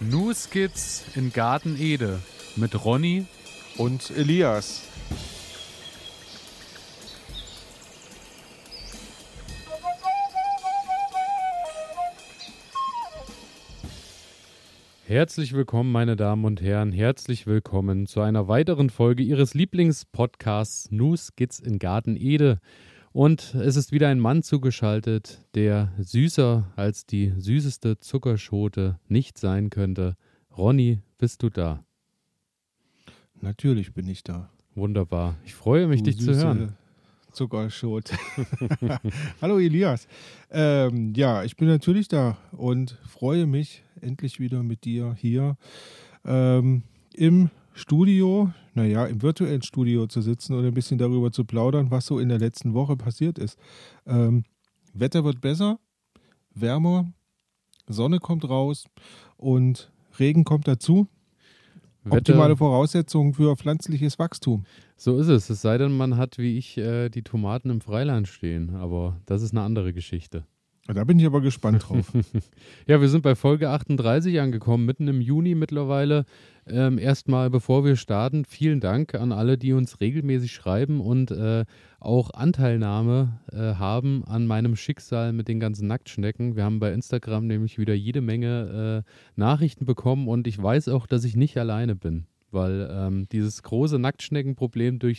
New Skits in Garten Ede mit Ronny und Elias. Herzlich willkommen, meine Damen und Herren. Herzlich willkommen zu einer weiteren Folge Ihres Lieblingspodcasts New Skits in Garten Ede. Und es ist wieder ein Mann zugeschaltet, der süßer als die süßeste Zuckerschote nicht sein könnte. Ronny, bist du da? Natürlich bin ich da. Wunderbar. Ich freue mich, du dich zu hören. Zuckerschote. Hallo Elias. Ähm, ja, ich bin natürlich da und freue mich, endlich wieder mit dir hier ähm, im Studio, naja, im virtuellen Studio zu sitzen und ein bisschen darüber zu plaudern, was so in der letzten Woche passiert ist. Ähm, Wetter wird besser, wärmer, Sonne kommt raus und Regen kommt dazu. Wetter, Optimale Voraussetzungen für pflanzliches Wachstum. So ist es. Es sei denn, man hat wie ich äh, die Tomaten im Freiland stehen. Aber das ist eine andere Geschichte. Da bin ich aber gespannt drauf. ja, wir sind bei Folge 38 angekommen, mitten im Juni mittlerweile. Ähm, erstmal, bevor wir starten, vielen Dank an alle, die uns regelmäßig schreiben und äh, auch Anteilnahme äh, haben an meinem Schicksal mit den ganzen Nacktschnecken. Wir haben bei Instagram nämlich wieder jede Menge äh, Nachrichten bekommen und ich weiß auch, dass ich nicht alleine bin, weil ähm, dieses große Nacktschneckenproblem durch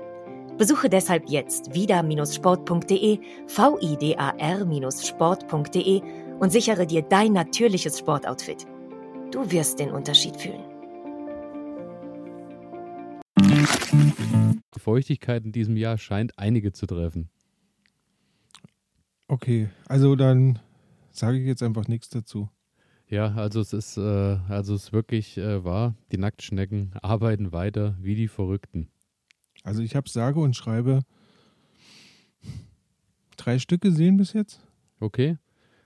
Besuche deshalb jetzt vida-sport.de, vidar-sport.de und sichere dir dein natürliches Sportoutfit. Du wirst den Unterschied fühlen. Die Feuchtigkeit in diesem Jahr scheint einige zu treffen. Okay, also dann sage ich jetzt einfach nichts dazu. Ja, also es ist, äh, also es ist wirklich äh, wahr. Die Nacktschnecken arbeiten weiter wie die Verrückten. Also ich habe sage und schreibe drei Stück gesehen bis jetzt. Okay,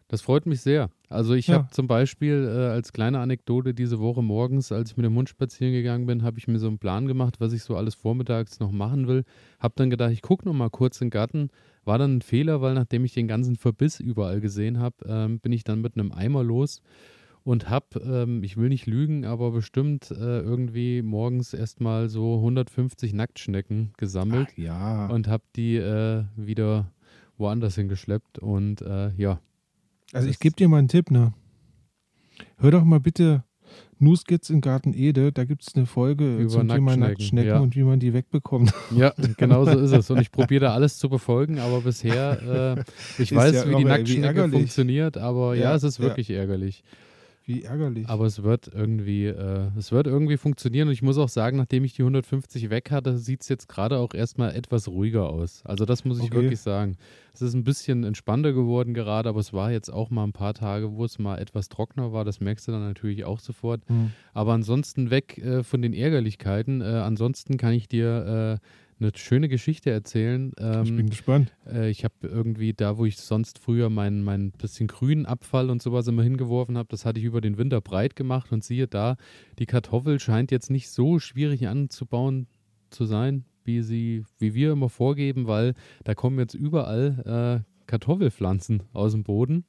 das freut mich sehr. Also ich ja. habe zum Beispiel äh, als kleine Anekdote diese Woche morgens, als ich mit dem Hund spazieren gegangen bin, habe ich mir so einen Plan gemacht, was ich so alles vormittags noch machen will. Habe dann gedacht, ich gucke noch mal kurz in den Garten. War dann ein Fehler, weil nachdem ich den ganzen Verbiss überall gesehen habe, ähm, bin ich dann mit einem Eimer los und habe, ähm, ich will nicht lügen, aber bestimmt äh, irgendwie morgens erstmal so 150 Nacktschnecken gesammelt. Ach, ja. Und habe die äh, wieder woanders hingeschleppt und äh, ja. Also ich gebe dir mal einen Tipp, ne? Hör doch mal bitte Nuskits in Garten Ede, da gibt es eine Folge Über zum Thema Nacktschnecken ja. und wie man die wegbekommt. Ja, genau so ist es. Und ich probiere da alles zu befolgen, aber bisher, äh, ich ist weiß, ja wie die Nacktschnecke funktioniert, aber ja, ja es ist wirklich ärgerlich. Wie ärgerlich. Aber es wird irgendwie, äh, es wird irgendwie funktionieren. Und ich muss auch sagen, nachdem ich die 150 weg hatte, sieht es jetzt gerade auch erstmal etwas ruhiger aus. Also das muss ich okay. wirklich sagen. Es ist ein bisschen entspannter geworden gerade, aber es war jetzt auch mal ein paar Tage, wo es mal etwas trockener war. Das merkst du dann natürlich auch sofort. Mhm. Aber ansonsten weg äh, von den Ärgerlichkeiten. Äh, ansonsten kann ich dir äh, eine schöne Geschichte erzählen. Ähm, ich bin gespannt. Äh, ich habe irgendwie da, wo ich sonst früher meinen mein bisschen grünen Abfall und sowas immer hingeworfen habe, das hatte ich über den Winter breit gemacht und siehe da, die Kartoffel scheint jetzt nicht so schwierig anzubauen zu sein, wie sie, wie wir immer vorgeben, weil da kommen jetzt überall äh, Kartoffelpflanzen aus dem Boden.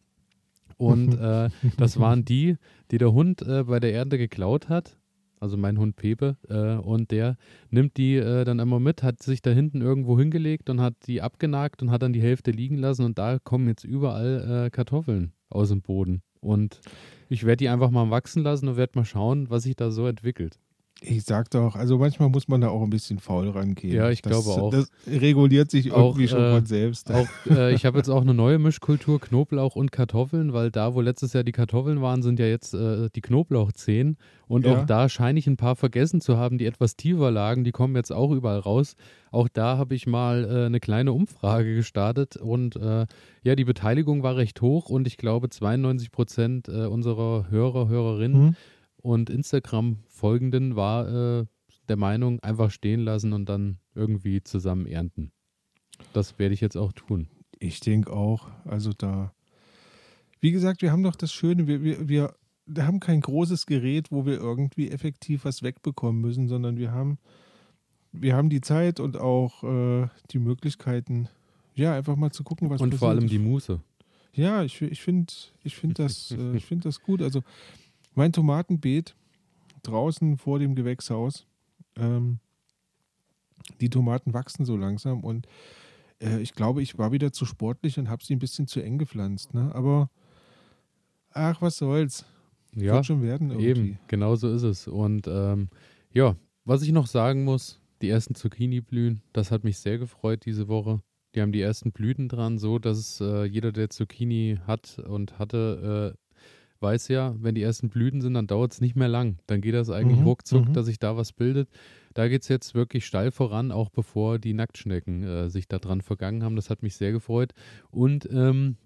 Und äh, das waren die, die der Hund äh, bei der Ernte geklaut hat also mein Hund Pepe, äh, und der nimmt die äh, dann immer mit, hat sich da hinten irgendwo hingelegt und hat die abgenagt und hat dann die Hälfte liegen lassen und da kommen jetzt überall äh, Kartoffeln aus dem Boden. Und ich werde die einfach mal wachsen lassen und werde mal schauen, was sich da so entwickelt. Ich sag doch, also manchmal muss man da auch ein bisschen faul rangehen. Ja, ich das, glaube auch. Das reguliert sich auch, irgendwie schon äh, von selbst. Auch, äh, ich habe jetzt auch eine neue Mischkultur, Knoblauch und Kartoffeln, weil da, wo letztes Jahr die Kartoffeln waren, sind ja jetzt äh, die Knoblauchzehen. Und ja. auch da scheine ich ein paar vergessen zu haben, die etwas tiefer lagen. Die kommen jetzt auch überall raus. Auch da habe ich mal äh, eine kleine Umfrage gestartet und äh, ja, die Beteiligung war recht hoch und ich glaube 92 Prozent äh, unserer Hörer, Hörerinnen. Mhm und Instagram-Folgenden war äh, der Meinung, einfach stehen lassen und dann irgendwie zusammen ernten. Das werde ich jetzt auch tun. Ich denke auch. Also da, wie gesagt, wir haben doch das Schöne, wir, wir, wir haben kein großes Gerät, wo wir irgendwie effektiv was wegbekommen müssen, sondern wir haben, wir haben die Zeit und auch äh, die Möglichkeiten, ja, einfach mal zu gucken, was Und vor allem die Muße. Ja, ich, ich finde ich find das, äh, ich find das gut. Also mein Tomatenbeet draußen vor dem Gewächshaus, ähm, die Tomaten wachsen so langsam und äh, ich glaube, ich war wieder zu sportlich und habe sie ein bisschen zu eng gepflanzt. Ne? Aber ach, was soll's. Ja, Wird schon werden irgendwie. eben, genau so ist es. Und ähm, ja, was ich noch sagen muss, die ersten Zucchini blühen, das hat mich sehr gefreut diese Woche. Die haben die ersten Blüten dran, so dass äh, jeder, der Zucchini hat und hatte, äh, weiß ja, wenn die ersten Blüten sind, dann dauert es nicht mehr lang. Dann geht das eigentlich Mhm, ruckzuck, mhm. dass sich da was bildet. Da geht es jetzt wirklich steil voran, auch bevor die Nacktschnecken äh, sich da dran vergangen haben. Das hat mich sehr gefreut. Und ähm,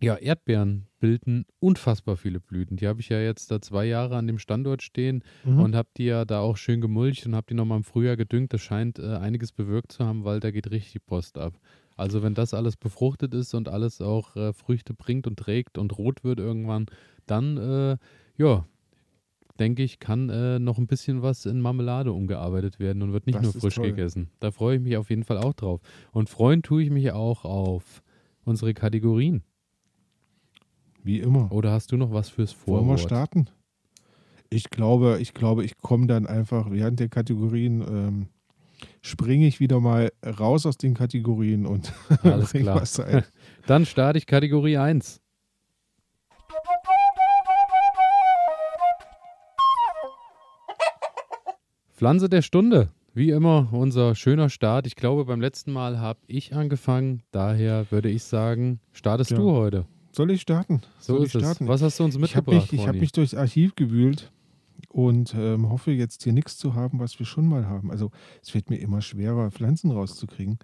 ja, Erdbeeren bilden unfassbar viele Blüten. Die habe ich ja jetzt da zwei Jahre an dem Standort stehen Mhm. und habe die ja da auch schön gemulcht und habe die nochmal im Frühjahr gedüngt. Das scheint äh, einiges bewirkt zu haben, weil da geht richtig Post ab. Also wenn das alles befruchtet ist und alles auch äh, Früchte bringt und trägt und rot wird irgendwann, dann, äh, ja, denke ich, kann äh, noch ein bisschen was in Marmelade umgearbeitet werden und wird nicht Das nur frisch toll. gegessen. Da freue ich mich auf jeden Fall auch drauf. Und freuen tue ich mich auch auf unsere Kategorien. Wie immer. Oder hast du noch was fürs Wollen Vorwort? wir starten? Ich glaube, ich glaube, ich komme dann einfach während der Kategorien ähm, springe ich wieder mal raus aus den Kategorien und Alles klar. Dann starte ich Kategorie 1. Pflanze der Stunde. Wie immer unser schöner Start. Ich glaube, beim letzten Mal habe ich angefangen. Daher würde ich sagen, startest Ja. du heute. Soll ich starten? So Soll ist ich starten? es. Was hast du uns Ich habe mitgebracht, mich, ich hab mich durchs Archiv gewühlt und ähm, hoffe jetzt hier nichts zu haben, was wir schon mal haben. Also es wird mir immer schwerer, Pflanzen rauszukriegen.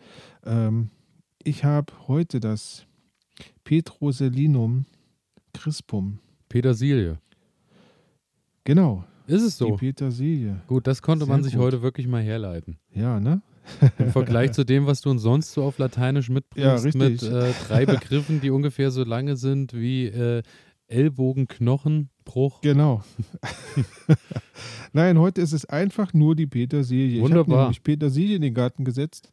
Ähm, ich habe heute das Petroselinum crispum. Petersilie. Genau, Ist es die so? Petersilie. Gut, das konnte Sehr man sich gut. heute wirklich mal herleiten. Ja, ne? Im Vergleich zu dem, was du uns sonst so auf Lateinisch mitbringst, Ja, mit äh, drei Begriffen, die ungefähr so lange sind wie äh, Ellbogenknochenbruch. Genau. Nein, heute ist es einfach nur die Petersilie. Ich Wunderbar. habe nämlich Petersilie in den Garten gesetzt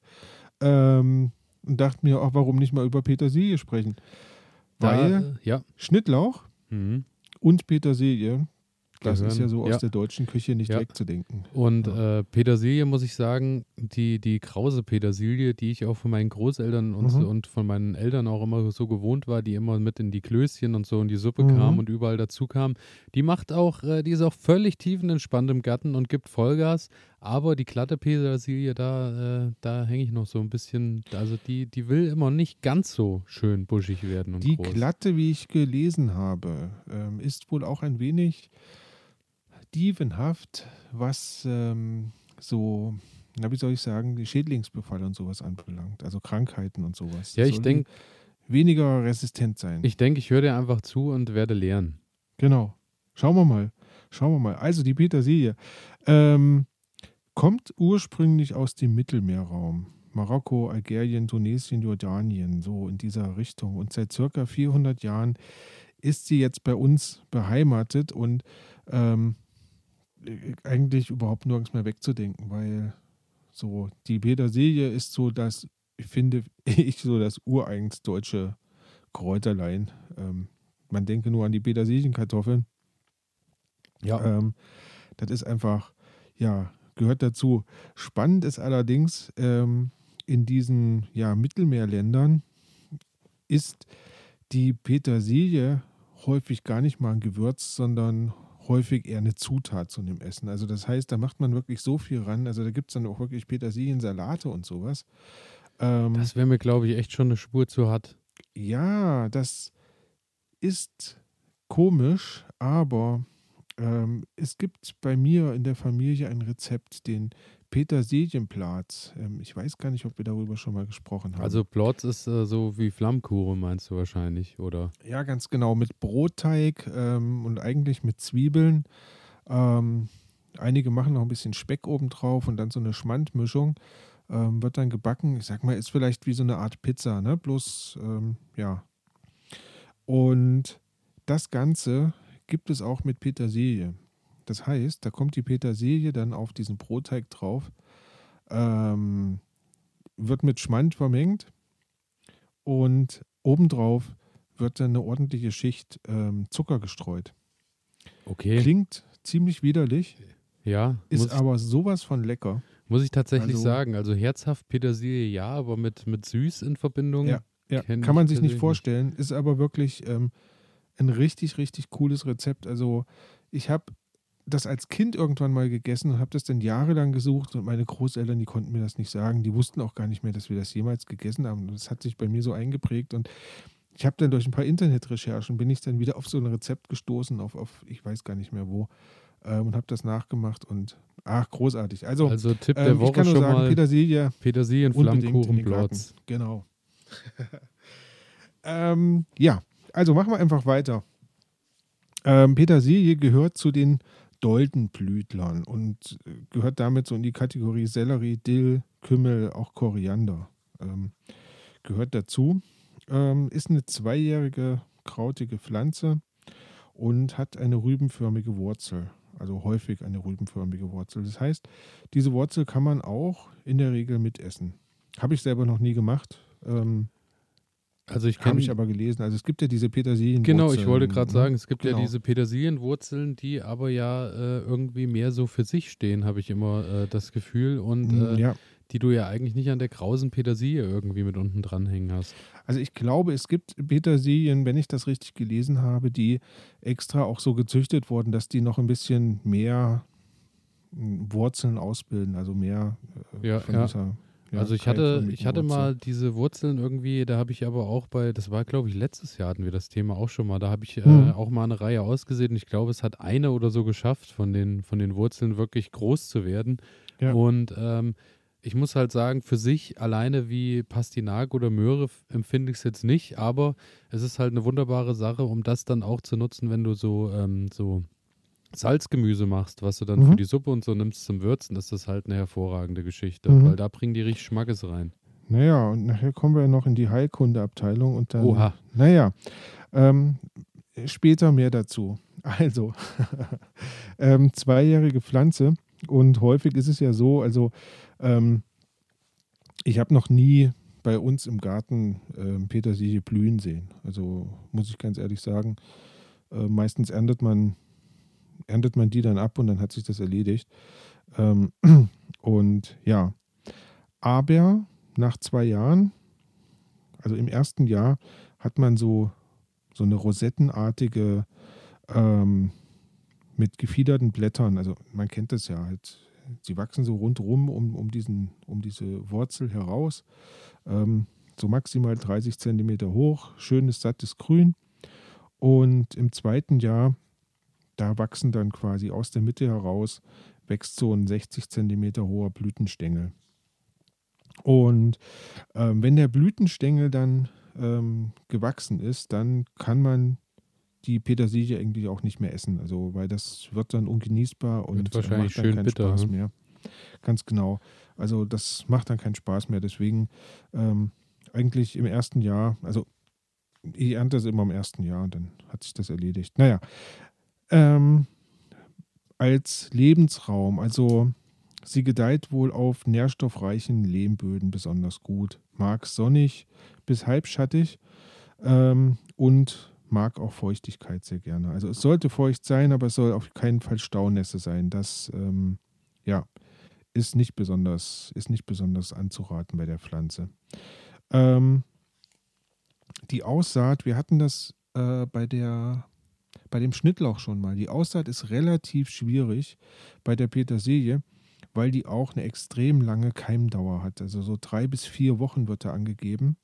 ähm, und dachte mir, auch warum nicht mal über Petersilie sprechen? Da, Weil äh, ja. Schnittlauch Mhm. und Petersilie, das Gehören- ist ja so aus ja. der deutschen Küche nicht Ja. wegzudenken. Und Ja. äh, Petersilie, muss ich sagen, die, die krause Petersilie, die ich auch von meinen Großeltern und, Mhm. und von meinen Eltern auch immer so gewohnt war, die immer mit in die Klößchen und so in die Suppe Mhm. kam und überall dazu kam, die macht auch, äh, die ist auch völlig tiefenentspannt im Garten und gibt Vollgas. Aber die glatte Petersilie, da, äh, da hänge ich noch so ein bisschen, also die, die will immer nicht ganz so schön buschig werden und Die groß. Glatte, wie ich gelesen habe, ähm, ist wohl auch ein wenig dievenhaft, was ähm, so, na wie soll ich sagen, die Schädlingsbefall und sowas anbelangt, also Krankheiten und sowas. Ja, ich Soll denk- weniger resistent sein. Ich denke, ich höre dir einfach zu und werde lernen. Genau. Schauen wir mal. Schauen wir mal. Also die Petersilie ähm, kommt ursprünglich aus dem Mittelmeerraum. Marokko, Algerien, Tunesien, Jordanien, so in dieser Richtung. Und seit circa 400 Jahren ist sie jetzt bei uns beheimatet und ähm, äh, eigentlich überhaupt nirgends mehr wegzudenken, weil so die Petersilie ist so das, ich finde ich, so das ureigens deutsche Kräuterlein. Ähm, man denke nur an die Petersilienkartoffeln. Ja. Ähm, das ist einfach, ja, gehört dazu. Spannend ist allerdings, ähm, in diesen ja, Mittelmeerländern ist die Petersilie häufig gar nicht mal ein Gewürz, sondern häufig eher eine Zutat zu dem Essen. Also das heißt, da macht man wirklich so viel ran. Also da gibt es dann auch wirklich Petersiliensalate und sowas. Ähm, Das wäre mir, glaube ich, echt schon eine Spur zu hart. ja, das ist komisch, aber ähm, es gibt bei mir in der Familie ein Rezept, den Petersilienplatz. Ähm, ich weiß gar nicht, ob wir darüber schon mal gesprochen haben. Also Plotz ist äh, so wie Flammkuchen, meinst du wahrscheinlich, oder? ja, ganz genau, mit Brotteig ähm, und eigentlich mit Zwiebeln. Ähm, einige machen noch ein bisschen Speck obendrauf und dann so eine Schmandmischung. Ähm, wird dann gebacken. Ich sag mal, ist vielleicht wie so eine Art Pizza, ne? Bloß, ähm, ja. Und das Ganze gibt es auch mit Petersilie. Das heißt, da kommt die Petersilie dann auf diesen Brotteig drauf, ähm, wird mit Schmand vermengt und obendrauf wird dann eine ordentliche Schicht ähm, Zucker gestreut. Okay. Klingt ziemlich widerlich, ja. ist aber sowas von lecker. Muss ich tatsächlich Also- sagen. Also herzhaft Petersilie ja, aber mit, mit süß in Verbindung. Ja, Ja, kann man ich sich nicht vorstellen, ist aber wirklich ähm, ein richtig, richtig cooles Rezept. Also ich habe das als Kind irgendwann mal gegessen und habe das dann jahrelang gesucht und meine Großeltern, die konnten mir das nicht sagen. Die wussten auch gar nicht mehr, dass wir das jemals gegessen haben. Das hat sich bei mir so eingeprägt und ich habe dann durch ein paar Internetrecherchen bin ich dann wieder auf so ein Rezept gestoßen, auf, auf ich weiß gar nicht mehr wo, ähm, und habe das nachgemacht und ach, großartig. Also, Also Tipp der ähm, ich Woche kann nur schon sagen, mal Petersilie Petersilien, Flammkuchen. Genau. ähm, ja, also machen wir einfach weiter. Ähm, Petersilie gehört zu den Doldenblütlern und äh, gehört damit so in die Kategorie Sellerie, Dill, Kümmel, auch Koriander. Ähm, gehört dazu. Ähm, ist eine zweijährige krautige Pflanze und hat eine rübenförmige Wurzel. Also häufig eine rübenförmige Wurzel. Das heißt, diese Wurzel kann man auch in der Regel mitessen. Habe ich selber noch nie gemacht. Ähm, Also ich Habe ich aber gelesen. Also es gibt ja diese Petersilien. Genau, ich wollte gerade sagen, es gibt Genau. ja diese Petersilienwurzeln, die aber ja äh, irgendwie mehr so für sich stehen, habe ich immer äh, das Gefühl. Und äh, ja, die du ja eigentlich nicht an der krausen Petersilie irgendwie mit unten dranhängen hast. also ich glaube, es gibt Petersilien, wenn ich das richtig gelesen habe, die extra auch so gezüchtet wurden, dass die noch ein bisschen mehr mh, Wurzeln ausbilden, also mehr äh, Ja, von ja. Ja, also ich hatte, ich hatte mal diese Wurzeln irgendwie, da habe ich aber auch bei, das war glaube ich letztes Jahr hatten wir das Thema auch schon mal, da habe ich äh, Mhm. auch mal eine Reihe ausgesehen und ich glaube, es hat eine oder so geschafft, von den, von den Wurzeln wirklich groß zu werden. Ja. Und ähm, ich muss halt sagen, für sich alleine wie Pastinak oder Möhre empfinde ich es jetzt nicht, aber es ist halt eine wunderbare Sache, um das dann auch zu nutzen, wenn du so, ähm, so Salzgemüse machst, was du dann Mhm. für die Suppe und so nimmst zum Würzen, ist das halt eine hervorragende Geschichte, Mhm. weil da bringen die richtig Schmackes rein. Naja, und nachher kommen wir ja noch in die Heilkundeabteilung und dann. Oha. Naja, ähm, später mehr dazu. Also, ähm, zweijährige Pflanze und häufig ist es ja so, also ähm, ich habe noch nie bei uns im Garten ähm, Petersilie blühen sehen. Also muss ich ganz ehrlich sagen, äh, meistens erntet man, erntet man die dann ab und dann hat sich das erledigt. Ähm, und ja, aber nach zwei Jahren, also im ersten Jahr, hat man so, so eine rosettenartige ähm, mit gefiederten Blättern. Also man kennt das ja halt. Sie wachsen so rundherum um, um, diesen, um diese Wurzel heraus. Ähm, so maximal 30 Zentimeter hoch, schönes, sattes Grün. Und im zweiten Jahr, da wachsen dann quasi aus der Mitte heraus, wächst so ein 60 Zentimeter hoher Blütenstängel. Und ähm, wenn der Blütenstängel dann ähm, gewachsen ist, dann kann man die Petersilie eigentlich auch nicht mehr essen. Also, weil das wird dann ungenießbar und Wird wahrscheinlich macht dann schön keinen bitter, Spaß ne? mehr. Ganz genau. Also, das macht dann keinen Spaß mehr. Deswegen ähm, eigentlich im ersten Jahr, also ich ernte das immer im ersten Jahr und dann hat sich das erledigt. Naja, ähm, als Lebensraum, also sie gedeiht wohl auf nährstoffreichen Lehmböden besonders gut. Mag sonnig bis halbschattig ähm, und mag auch Feuchtigkeit sehr gerne. Also es sollte feucht sein, aber es soll auf keinen Fall Staunässe sein. Das ähm, ja, ist nicht besonders, ist nicht besonders anzuraten bei der Pflanze. Ähm, die Aussaat, wir hatten das äh, bei der bei dem Schnittlauch schon mal. Die Aussaat ist relativ schwierig bei der Petersilie, weil die auch eine extrem lange Keimdauer hat. Also so drei bis vier Wochen wird da angegeben.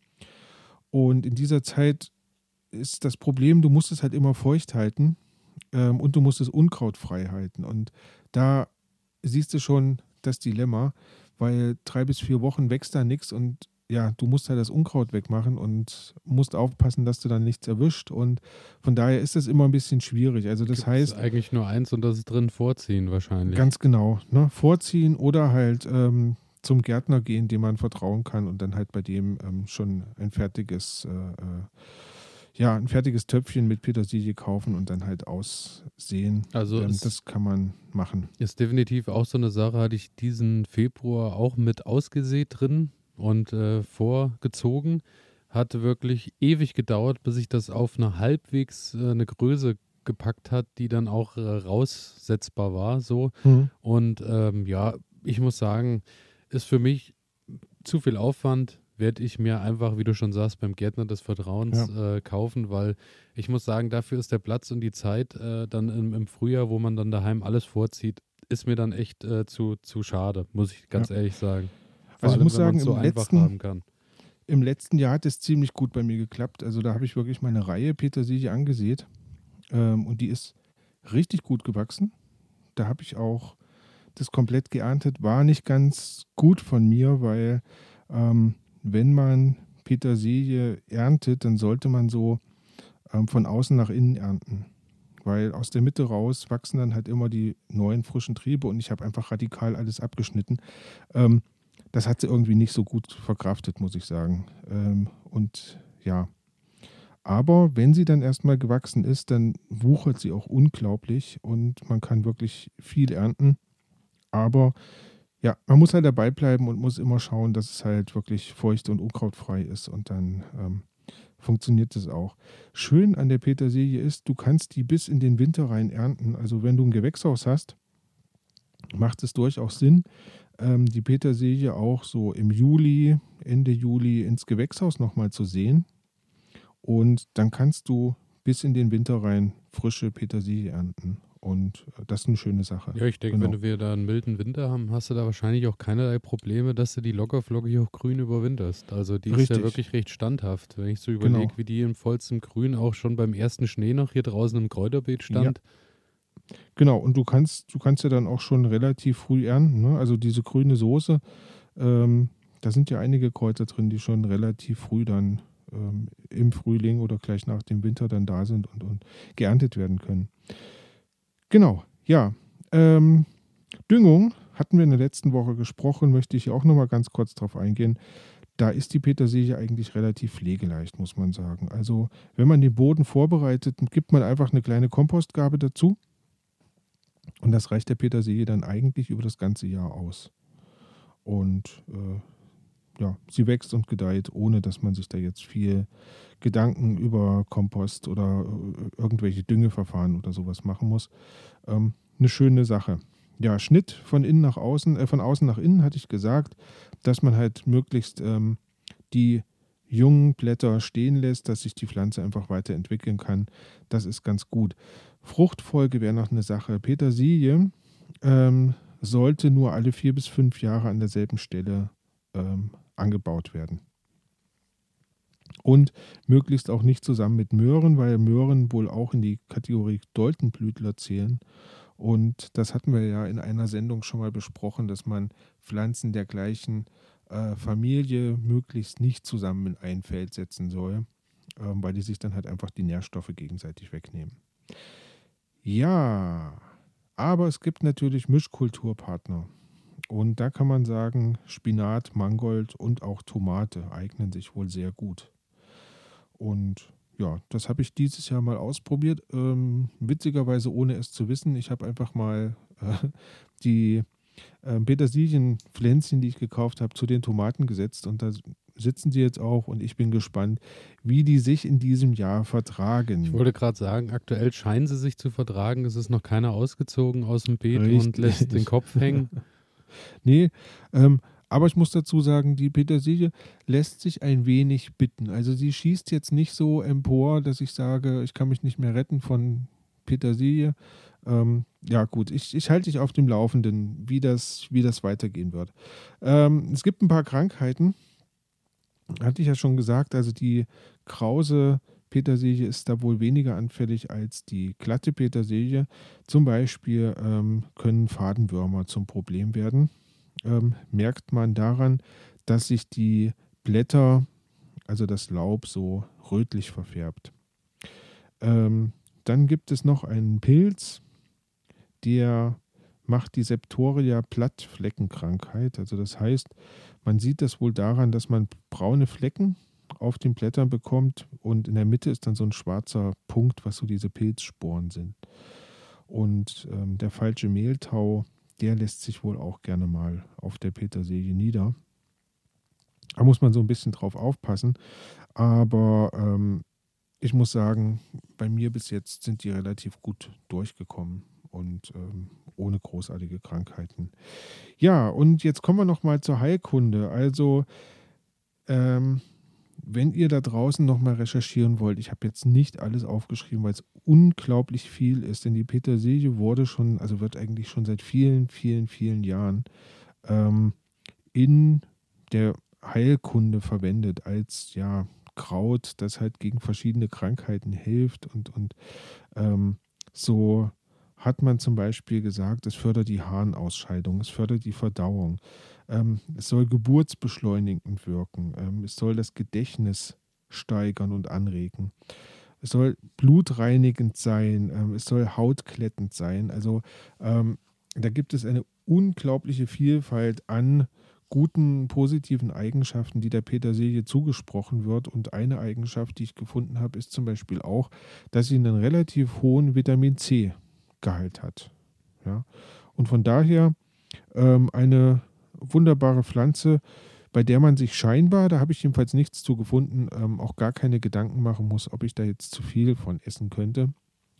Und in dieser Zeit ist das Problem, du musst es halt immer feucht halten ähm, und du musst es unkrautfrei halten. Und da siehst du schon das Dilemma, weil drei bis vier Wochen wächst da nichts und ja, du musst halt das Unkraut wegmachen und musst aufpassen, dass du dann nichts erwischt. Und von daher ist das immer ein bisschen schwierig. Also das Gibt's heißt. eigentlich nur eins und das ist drin vorziehen wahrscheinlich. Ganz genau. Ne? Vorziehen oder halt ähm, zum Gärtner gehen, dem man vertrauen kann und dann halt bei dem ähm, schon ein fertiges, äh, äh, ja, ein fertiges Töpfchen mit Petersilie kaufen und dann halt aussehen. Also ähm, das kann man machen. ist definitiv auch so eine Sache, hatte ich diesen Februar auch mit ausgesät drin und äh, vorgezogen. Hat wirklich ewig gedauert, bis ich das auf eine halbwegs äh, eine Größe gepackt hat, die dann auch äh, raussetzbar war. So. Und ähm, ja, ich muss sagen, ist für mich zu viel Aufwand. Werde ich mir einfach, wie du schon sagst, beim Gärtner des Vertrauens äh, kaufen, weil ich muss sagen, dafür ist der Platz und die Zeit äh, dann im, im Frühjahr, wo man dann daheim alles vorzieht, ist mir dann echt äh, zu, zu schade, muss ich ganz ehrlich sagen. Also ich muss sagen, so im letzten-. Im letzten Jahr hat es ziemlich gut bei mir geklappt. Also da habe ich wirklich meine Reihe Petersilie angesät ähm, und die ist richtig gut gewachsen. Da habe ich auch das komplett geerntet. War nicht ganz gut von mir, weil ähm, wenn man Petersilie erntet, dann sollte man so ähm, von außen nach innen ernten. Weil aus der Mitte raus wachsen dann halt immer die neuen frischen Triebe und ich habe einfach radikal alles abgeschnitten. Ähm, das hat sie irgendwie nicht so gut verkraftet, muss ich sagen. Ähm, und ja, aber wenn sie dann erstmal gewachsen ist, dann wuchert sie auch unglaublich und man kann wirklich viel ernten. Aber ja, man muss halt dabei bleiben und muss immer schauen, dass es halt wirklich feucht und unkrautfrei ist und dann ähm, funktioniert es auch. Schön an der Petersilie ist, du kannst die bis in den Winter rein ernten. Also wenn du ein Gewächshaus hast, macht es durchaus Sinn, ähm, die Petersilie auch so im Juli, Ende Juli ins Gewächshaus nochmal zu sehen. Und dann kannst du bis in den Winter rein frische Petersilie ernten. Und äh, das ist eine schöne Sache. Ja, ich denke, Genau. wenn wir da einen milden Winter haben, hast du da wahrscheinlich auch keinerlei Probleme, dass du die lockerflockig auch grün überwinterst. Also die ist Richtig. ja wirklich recht standhaft. Wenn ich so Genau. überlege, wie die im vollsten Grün auch schon beim ersten Schnee noch hier draußen im Kräuterbeet stand. Genau, und du kannst, du kannst ja dann auch schon relativ früh ernten. Ne? Also diese grüne Soße, ähm, da sind ja einige Kräuter drin, die schon relativ früh dann ähm, im Frühling oder gleich nach dem Winter dann da sind und, und geerntet werden können. Genau, ja. Ähm, Düngung hatten wir in der letzten Woche gesprochen, möchte ich auch nochmal ganz kurz drauf eingehen. Da ist die Petersilie eigentlich relativ pflegeleicht, muss man sagen. Also, wenn man den Boden vorbereitet, gibt man einfach eine kleine Kompostgabe dazu. Und das reicht der Petersilie dann eigentlich über das ganze Jahr aus. Und äh, ja, sie wächst und gedeiht, ohne dass man sich da jetzt viel Gedanken über Kompost oder äh, irgendwelche Düngeverfahren oder sowas machen muss. Ähm, eine schöne Sache. Ja, Schnitt von innen nach außen, äh, von außen nach innen hatte ich gesagt, dass man halt möglichst ähm, die jungen Blätter stehen lässt, dass sich die Pflanze einfach weiterentwickeln kann. Das ist ganz gut. Fruchtfolge wäre noch eine Sache. Petersilie ähm, sollte nur alle vier bis fünf Jahre an derselben Stelle ähm, angebaut werden. Und möglichst auch nicht zusammen mit Möhren, weil Möhren wohl auch in die Kategorie Doldenblütler zählen. Und das hatten wir ja in einer Sendung schon mal besprochen, dass man Pflanzen der gleichen äh, Familie möglichst nicht zusammen in ein Feld setzen soll, ähm, weil die sich dann halt einfach die Nährstoffe gegenseitig wegnehmen. Ja, aber es gibt natürlich Mischkulturpartner. Und da kann man sagen, Spinat, Mangold und auch Tomate eignen sich wohl sehr gut. Und ja, das habe ich dieses Jahr mal ausprobiert. Ähm, witzigerweise ohne es zu wissen. Ich habe einfach mal äh, die äh, Petersilienpflänzchen, die ich gekauft habe, zu den Tomaten gesetzt. Und da sitzen sie jetzt auch. Und ich bin gespannt, wie die sich in diesem Jahr vertragen. Ich wollte gerade sagen, aktuell scheinen sie sich zu vertragen. Es ist noch keiner ausgezogen aus dem Beet und Richtig. lässt den Kopf hängen. Nee, ähm, aber ich muss dazu sagen, die Petersilie lässt sich ein wenig bitten. Also sie schießt jetzt nicht so empor, dass ich sage, ich kann mich nicht mehr retten von Petersilie. Ähm, ja gut, ich, ich halte dich auf dem Laufenden, wie das, wie das weitergehen wird. Ähm, es gibt ein paar Krankheiten, hatte ich ja schon gesagt, also die krause Petersilie ist da wohl weniger anfällig als die glatte Petersilie. Zum Beispiel ähm, können Fadenwürmer zum Problem werden. Ähm, merkt man daran, dass sich die Blätter, also das Laub, so rötlich verfärbt. Ähm, dann gibt es noch einen Pilz, der macht die Septoria Plattfleckenkrankheit. Also das heißt, man sieht das wohl daran, dass man braune Flecken auf den Blättern bekommt und in der Mitte ist dann so ein schwarzer Punkt, was so diese Pilzsporen sind. Und ähm, der falsche Mehltau, der lässt sich wohl auch gerne mal auf der Petersilie nieder. Da muss man so ein bisschen drauf aufpassen. Aber ähm, ich muss sagen, bei mir bis jetzt sind die relativ gut durchgekommen und ähm, ohne großartige Krankheiten. Ja, und jetzt kommen wir nochmal zur Heilkunde. Also, ähm, wenn ihr da draußen nochmal recherchieren wollt, ich habe jetzt nicht alles aufgeschrieben, weil es unglaublich viel ist, denn die Petersilie wurde schon, also wird eigentlich schon seit vielen, vielen, vielen Jahren ähm, in der Heilkunde verwendet als ja Kraut, das halt gegen verschiedene Krankheiten hilft und, und ähm, so hat man zum Beispiel gesagt, es fördert die Harnausscheidung, es fördert die Verdauung, ähm, es soll geburtsbeschleunigend wirken, ähm, es soll das Gedächtnis steigern und anregen. Es soll blutreinigend sein, ähm, es soll hautklettend sein. Also ähm, da gibt es eine unglaubliche Vielfalt an guten, positiven Eigenschaften, die der Petersilie zugesprochen wird. Und eine Eigenschaft, die ich gefunden habe, ist zum Beispiel auch, dass sie einen relativ hohen Vitamin C-Gehalt hat. Ja? Und von daher ähm, eine wunderbare Pflanze, bei der man sich scheinbar, da habe ich jedenfalls nichts zu gefunden, ähm, auch gar keine Gedanken machen muss, ob ich da jetzt zu viel von essen könnte.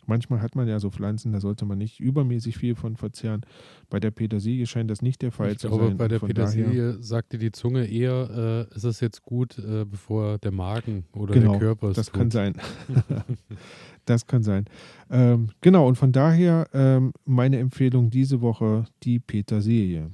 Manchmal hat man ja so Pflanzen, da sollte man nicht übermäßig viel von verzehren. Bei der Petersilie scheint das nicht der Fall ich zu glaube, sein. Bei der Petersilie sagte die Zunge eher, äh, ist es jetzt gut, äh, bevor der Magen oder genau, der Körper es Das tut. kann sein. das kann sein. Ähm, genau, und von daher ähm, meine Empfehlung diese Woche die Petersilie.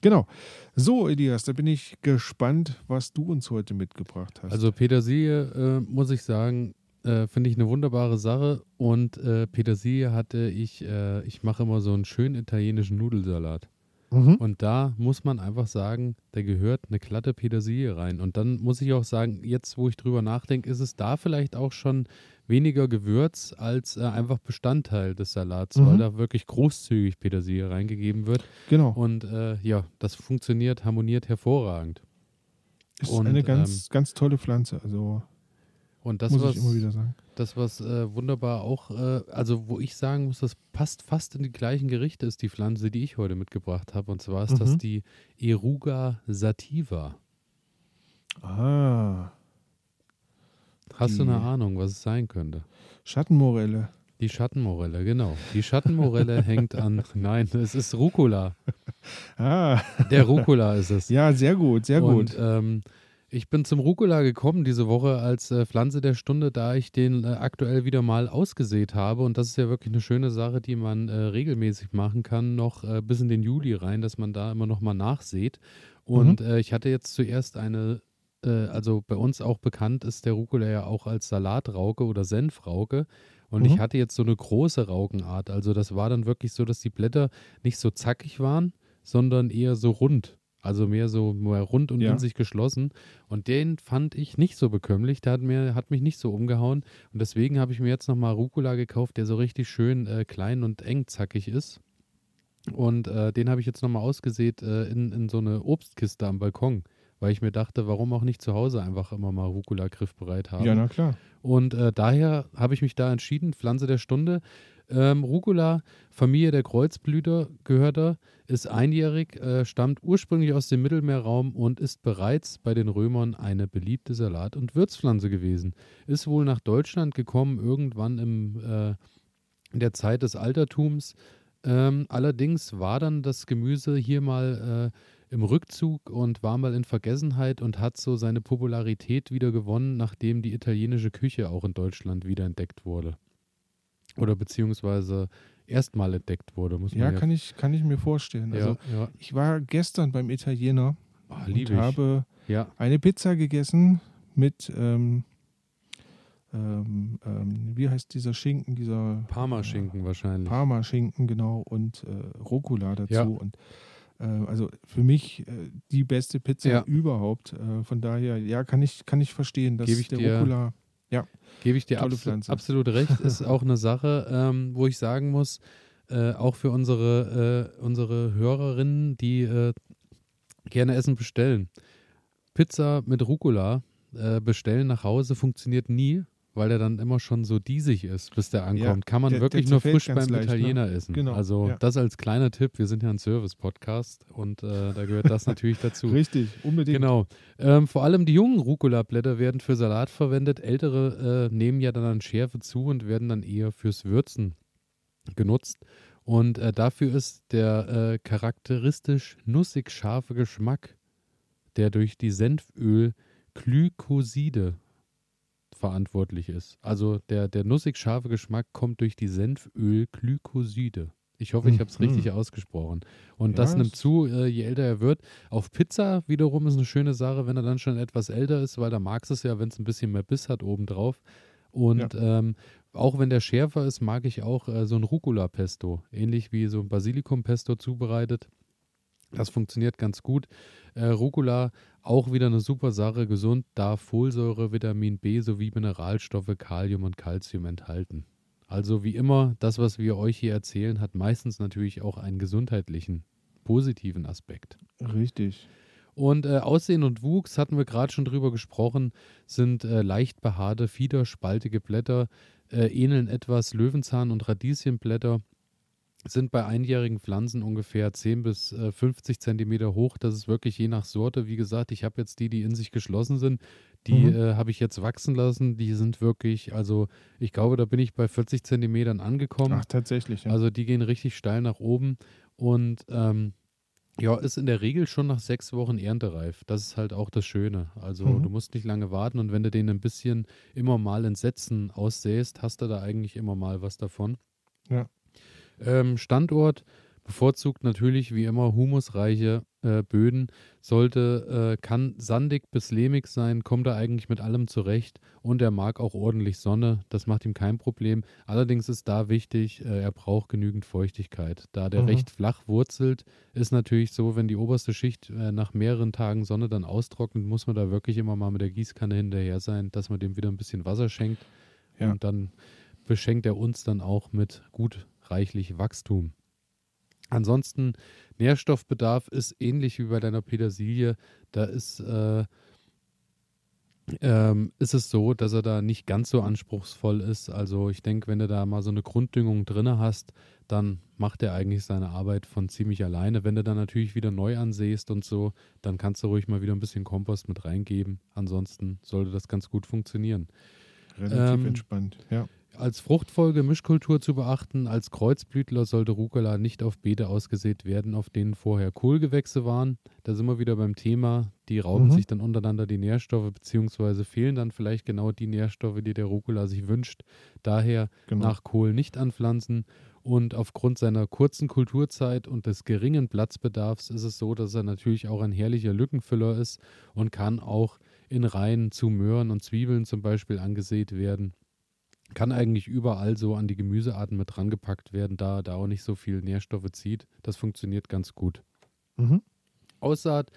Genau. So, Elias, da bin ich gespannt, was du uns heute mitgebracht hast. Also Petersilie, äh, muss ich sagen, äh, finde ich eine wunderbare Sache. Und äh, Petersilie hatte ich, äh, ich mache immer so einen schönen italienischen Nudelsalat. mhm. Und da muss man einfach sagen, da gehört eine glatte Petersilie rein. Und dann muss ich auch sagen, jetzt wo ich drüber nachdenke, ist es da vielleicht auch schon weniger Gewürz als äh, einfach Bestandteil des Salats, Mhm. weil da wirklich großzügig Petersilie reingegeben wird. genau. Und äh, ja, das funktioniert, harmoniert hervorragend. Ist und, eine ganz, ganz tolle Pflanze. Also Und das, muss was, ich immer wieder sagen. das, was äh, wunderbar auch, äh, also wo ich sagen muss, das passt fast in die gleichen Gerichte, ist die Pflanze, die ich heute mitgebracht habe. Und zwar ist das Mhm. die Eruga sativa. Ah, Hast du eine Ahnung, was es sein könnte? Schattenmorelle. Die Schattenmorelle, genau. Die Schattenmorelle hängt an, nein, es ist Rucola. Ah, Der Rucola ist es. ja, sehr gut, sehr Und gut. ähm, ich bin zum Rucola gekommen diese Woche als äh, Pflanze der Stunde, da ich den äh, aktuell wieder mal ausgesät habe. Und das ist ja wirklich eine schöne Sache, die man äh, regelmäßig machen kann, noch äh, bis in den Juli rein, dass man da immer noch mal nachsät. Und äh, ich hatte jetzt zuerst eine, äh, also bei uns auch bekannt ist der Rucola ja auch als Salatrauke oder Senfrauke. Und ich Mhm. hatte jetzt so eine große Raukenart. Also das war dann wirklich so, dass die Blätter nicht so zackig waren, sondern eher so rund. Also mehr so mehr rund und Ja. in sich geschlossen. Und den fand ich nicht so bekömmlich. Der hat, mir, hat mich nicht so umgehauen. Und deswegen habe ich mir jetzt nochmal Rucola gekauft, der so richtig schön äh, klein und eng zackig ist. Und äh, den habe ich jetzt nochmal ausgesät äh, in, in so eine Obstkiste am Balkon. Weil ich mir dachte, warum auch nicht zu Hause einfach immer mal Rucola griffbereit haben. Ja, na klar. Und äh, daher habe ich mich da entschieden, Pflanze der Stunde. Ähm, Rucola, Familie der Kreuzblüter gehört er, ist einjährig, äh, stammt ursprünglich aus dem Mittelmeerraum und ist bereits bei den Römern eine beliebte Salat- und Würzpflanze gewesen. Ist wohl nach Deutschland gekommen, irgendwann im, äh, in der Zeit des Altertums. Ähm, allerdings war dann das Gemüse hier mal äh, im Rückzug und war mal in Vergessenheit und hat so seine Popularität wieder gewonnen, nachdem die italienische Küche auch in Deutschland wieder entdeckt wurde. Oder beziehungsweise erstmal entdeckt wurde, muss man Ja, ja. kann ich, kann ich mir vorstellen. Also, ja, ich war gestern beim Italiener Oh, und ich. habe eine Pizza gegessen mit, ähm, ähm, ähm, wie heißt dieser Schinken, dieser Parmaschinken wahrscheinlich. Parma-Schinken, genau, und äh, Rucola dazu. Ja. Und Äh, also für mich äh, die beste Pizza Ja. überhaupt. Äh, von daher, ja, kann ich, kann ich verstehen, dass der dir- Rucola. Gebe ich dir Tolle abso Pflanze. absolut recht. Ist auch eine Sache, ähm, wo ich sagen muss, äh, auch für unsere, äh, unsere Hörerinnen, die äh, gerne Essen bestellen. Pizza mit Rucola äh, bestellen nach Hause funktioniert nie, weil der dann immer schon so diesig ist, bis der ankommt. Kann man der- wirklich der nur frisch beim leicht, ne? Italiener essen. Genau, Also ja. das als kleiner Tipp. Wir sind ja ein Service-Podcast und äh, da gehört das natürlich dazu. Richtig, unbedingt. Genau. Ähm, vor allem die jungen Rucola-Blätter werden für Salat verwendet. Ältere äh, nehmen ja dann an Schärfe zu und werden dann eher fürs Würzen genutzt. Und äh, dafür ist der äh, charakteristisch nussig scharfe Geschmack, der durch die Senföl-Glykoside verantwortlich ist. Also der, der nussig scharfe Geschmack kommt durch die Senföl-Glykoside. Ich hoffe, ich habe es Mhm. richtig ausgesprochen. Und Ja, das nimmt zu, äh, je älter er wird. Auf Pizza wiederum ist eine schöne Sache, wenn er dann schon etwas älter ist, weil da magst du es ja, wenn es ein bisschen mehr Biss hat obendrauf. Und ähm, auch wenn der schärfer ist, mag ich auch äh, so ein Rucola-Pesto. Ähnlich wie so ein Basilikum-Pesto zubereitet. Das funktioniert ganz gut. Äh, Rucola auch wieder eine super Sache, gesund, da Folsäure, Vitamin B sowie Mineralstoffe, Kalium und Calcium enthalten. Also wie immer, das, was wir euch hier erzählen, hat meistens natürlich auch einen gesundheitlichen, positiven Aspekt. Richtig. Und äh, Aussehen und Wuchs, hatten wir gerade schon drüber gesprochen, sind äh, leicht behaarte, fiederspaltige Blätter, äh, ähneln etwas Löwenzahn- und Radieschenblätter, sind bei einjährigen Pflanzen ungefähr 10 bis äh, 50 Zentimeter hoch. Das ist wirklich je nach Sorte. Wie gesagt, ich habe jetzt die, die in sich geschlossen sind, die Mhm. äh, habe ich jetzt wachsen lassen. Die sind wirklich, also ich glaube, da bin ich bei 40 Zentimetern angekommen. Ach, tatsächlich. Ja. Also die gehen richtig steil nach oben und ähm, ja, ist in der Regel schon nach sechs Wochen erntereif. Das ist halt auch das Schöne. Also Mhm. du musst nicht lange warten und wenn du den ein bisschen immer mal in Sätzen aussäst, hast du da eigentlich immer mal was davon. Ja. Ähm, Standort bevorzugt natürlich wie immer humusreiche äh, Böden, sollte, äh, kann sandig bis lehmig sein, kommt er eigentlich mit allem zurecht und er mag auch ordentlich Sonne, das macht ihm kein Problem. Allerdings ist da wichtig, äh, er braucht genügend Feuchtigkeit. Da der Mhm. recht flach wurzelt, ist natürlich so, wenn die oberste Schicht äh, nach mehreren Tagen Sonne dann austrocknet, muss man da wirklich immer mal mit der Gießkanne hinterher sein, dass man dem wieder ein bisschen Wasser schenkt Ja. und dann beschenkt er uns dann auch mit gut reichlich Wachstum. Ansonsten, Nährstoffbedarf ist ähnlich wie bei deiner Petersilie. Da ist, äh, ähm, ist es so, dass er da nicht ganz so anspruchsvoll ist. Also ich denke, wenn du da mal so eine Grunddüngung drin hast, dann macht er eigentlich seine Arbeit von ziemlich alleine. Wenn du dann natürlich wieder neu ansähst und so, dann kannst du ruhig mal wieder ein bisschen Kompost mit reingeben. Ansonsten sollte das ganz gut funktionieren. Relativ ähm, entspannt. Ja. Als Fruchtfolge Mischkultur zu beachten, als Kreuzblütler sollte Rucola nicht auf Beete ausgesät werden, auf denen vorher Kohlgewächse waren. Da sind wir wieder beim Thema, die rauben Mhm. sich dann untereinander die Nährstoffe, beziehungsweise fehlen dann vielleicht genau die Nährstoffe, die der Rucola sich wünscht. Daher Genau. nach Kohl nicht anpflanzen. Und aufgrund seiner kurzen Kulturzeit und des geringen Platzbedarfs ist es so, dass er natürlich auch ein herrlicher Lückenfüller ist und kann auch in Reihen zu Möhren und Zwiebeln zum Beispiel angesät werden kann eigentlich überall so an die Gemüsearten mit rangepackt werden, da da auch nicht so viel Nährstoffe zieht. Das funktioniert ganz gut. Mhm. Aussaat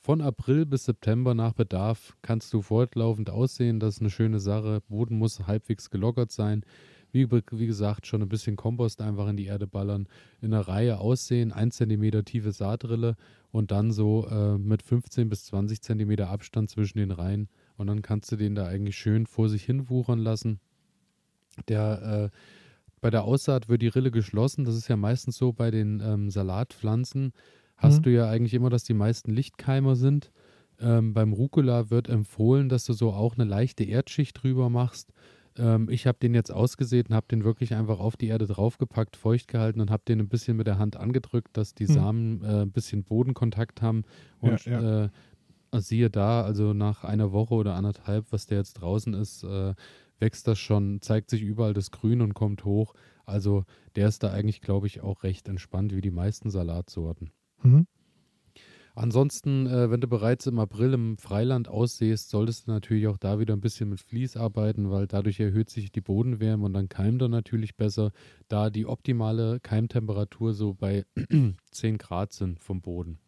von April bis September nach Bedarf kannst du fortlaufend aussehen. Das ist eine schöne Sache. Boden muss halbwegs gelockert sein. Wie, wie gesagt, schon ein bisschen Kompost einfach in die Erde ballern. In einer Reihe aussehen, 1 cm tiefe Saatrille und dann so äh, mit 15 bis 20 cm Abstand zwischen den Reihen. Und dann kannst du den da eigentlich schön vor sich hin wuchern lassen. Der, äh, bei der Aussaat wird die Rille geschlossen. Das ist ja meistens so bei den ähm, Salatpflanzen. Hast Mhm. du ja eigentlich immer, dass die meisten Lichtkeimer sind. Ähm, beim Rucola wird empfohlen, dass du so auch eine leichte Erdschicht drüber machst. Ähm, ich habe den jetzt ausgesät und habe den wirklich einfach auf die Erde draufgepackt, feucht gehalten und habe den ein bisschen mit der Hand angedrückt, dass die Mhm. Samen äh, ein bisschen Bodenkontakt haben. Und Ja, ja. Äh, siehe da, also nach einer Woche oder anderthalb, was der jetzt draußen ist, äh, wächst das schon, zeigt sich überall das Grün und kommt hoch. Also der ist da eigentlich, glaube ich, auch recht entspannt wie die meisten Salatsorten. Mhm. Ansonsten, äh, wenn du bereits im April im Freiland aussehst, solltest du natürlich auch da wieder ein bisschen mit Vlies arbeiten, weil dadurch erhöht sich die Bodenwärme und dann keimt er natürlich besser, da die optimale Keimtemperatur so bei 10 Grad sind vom Boden.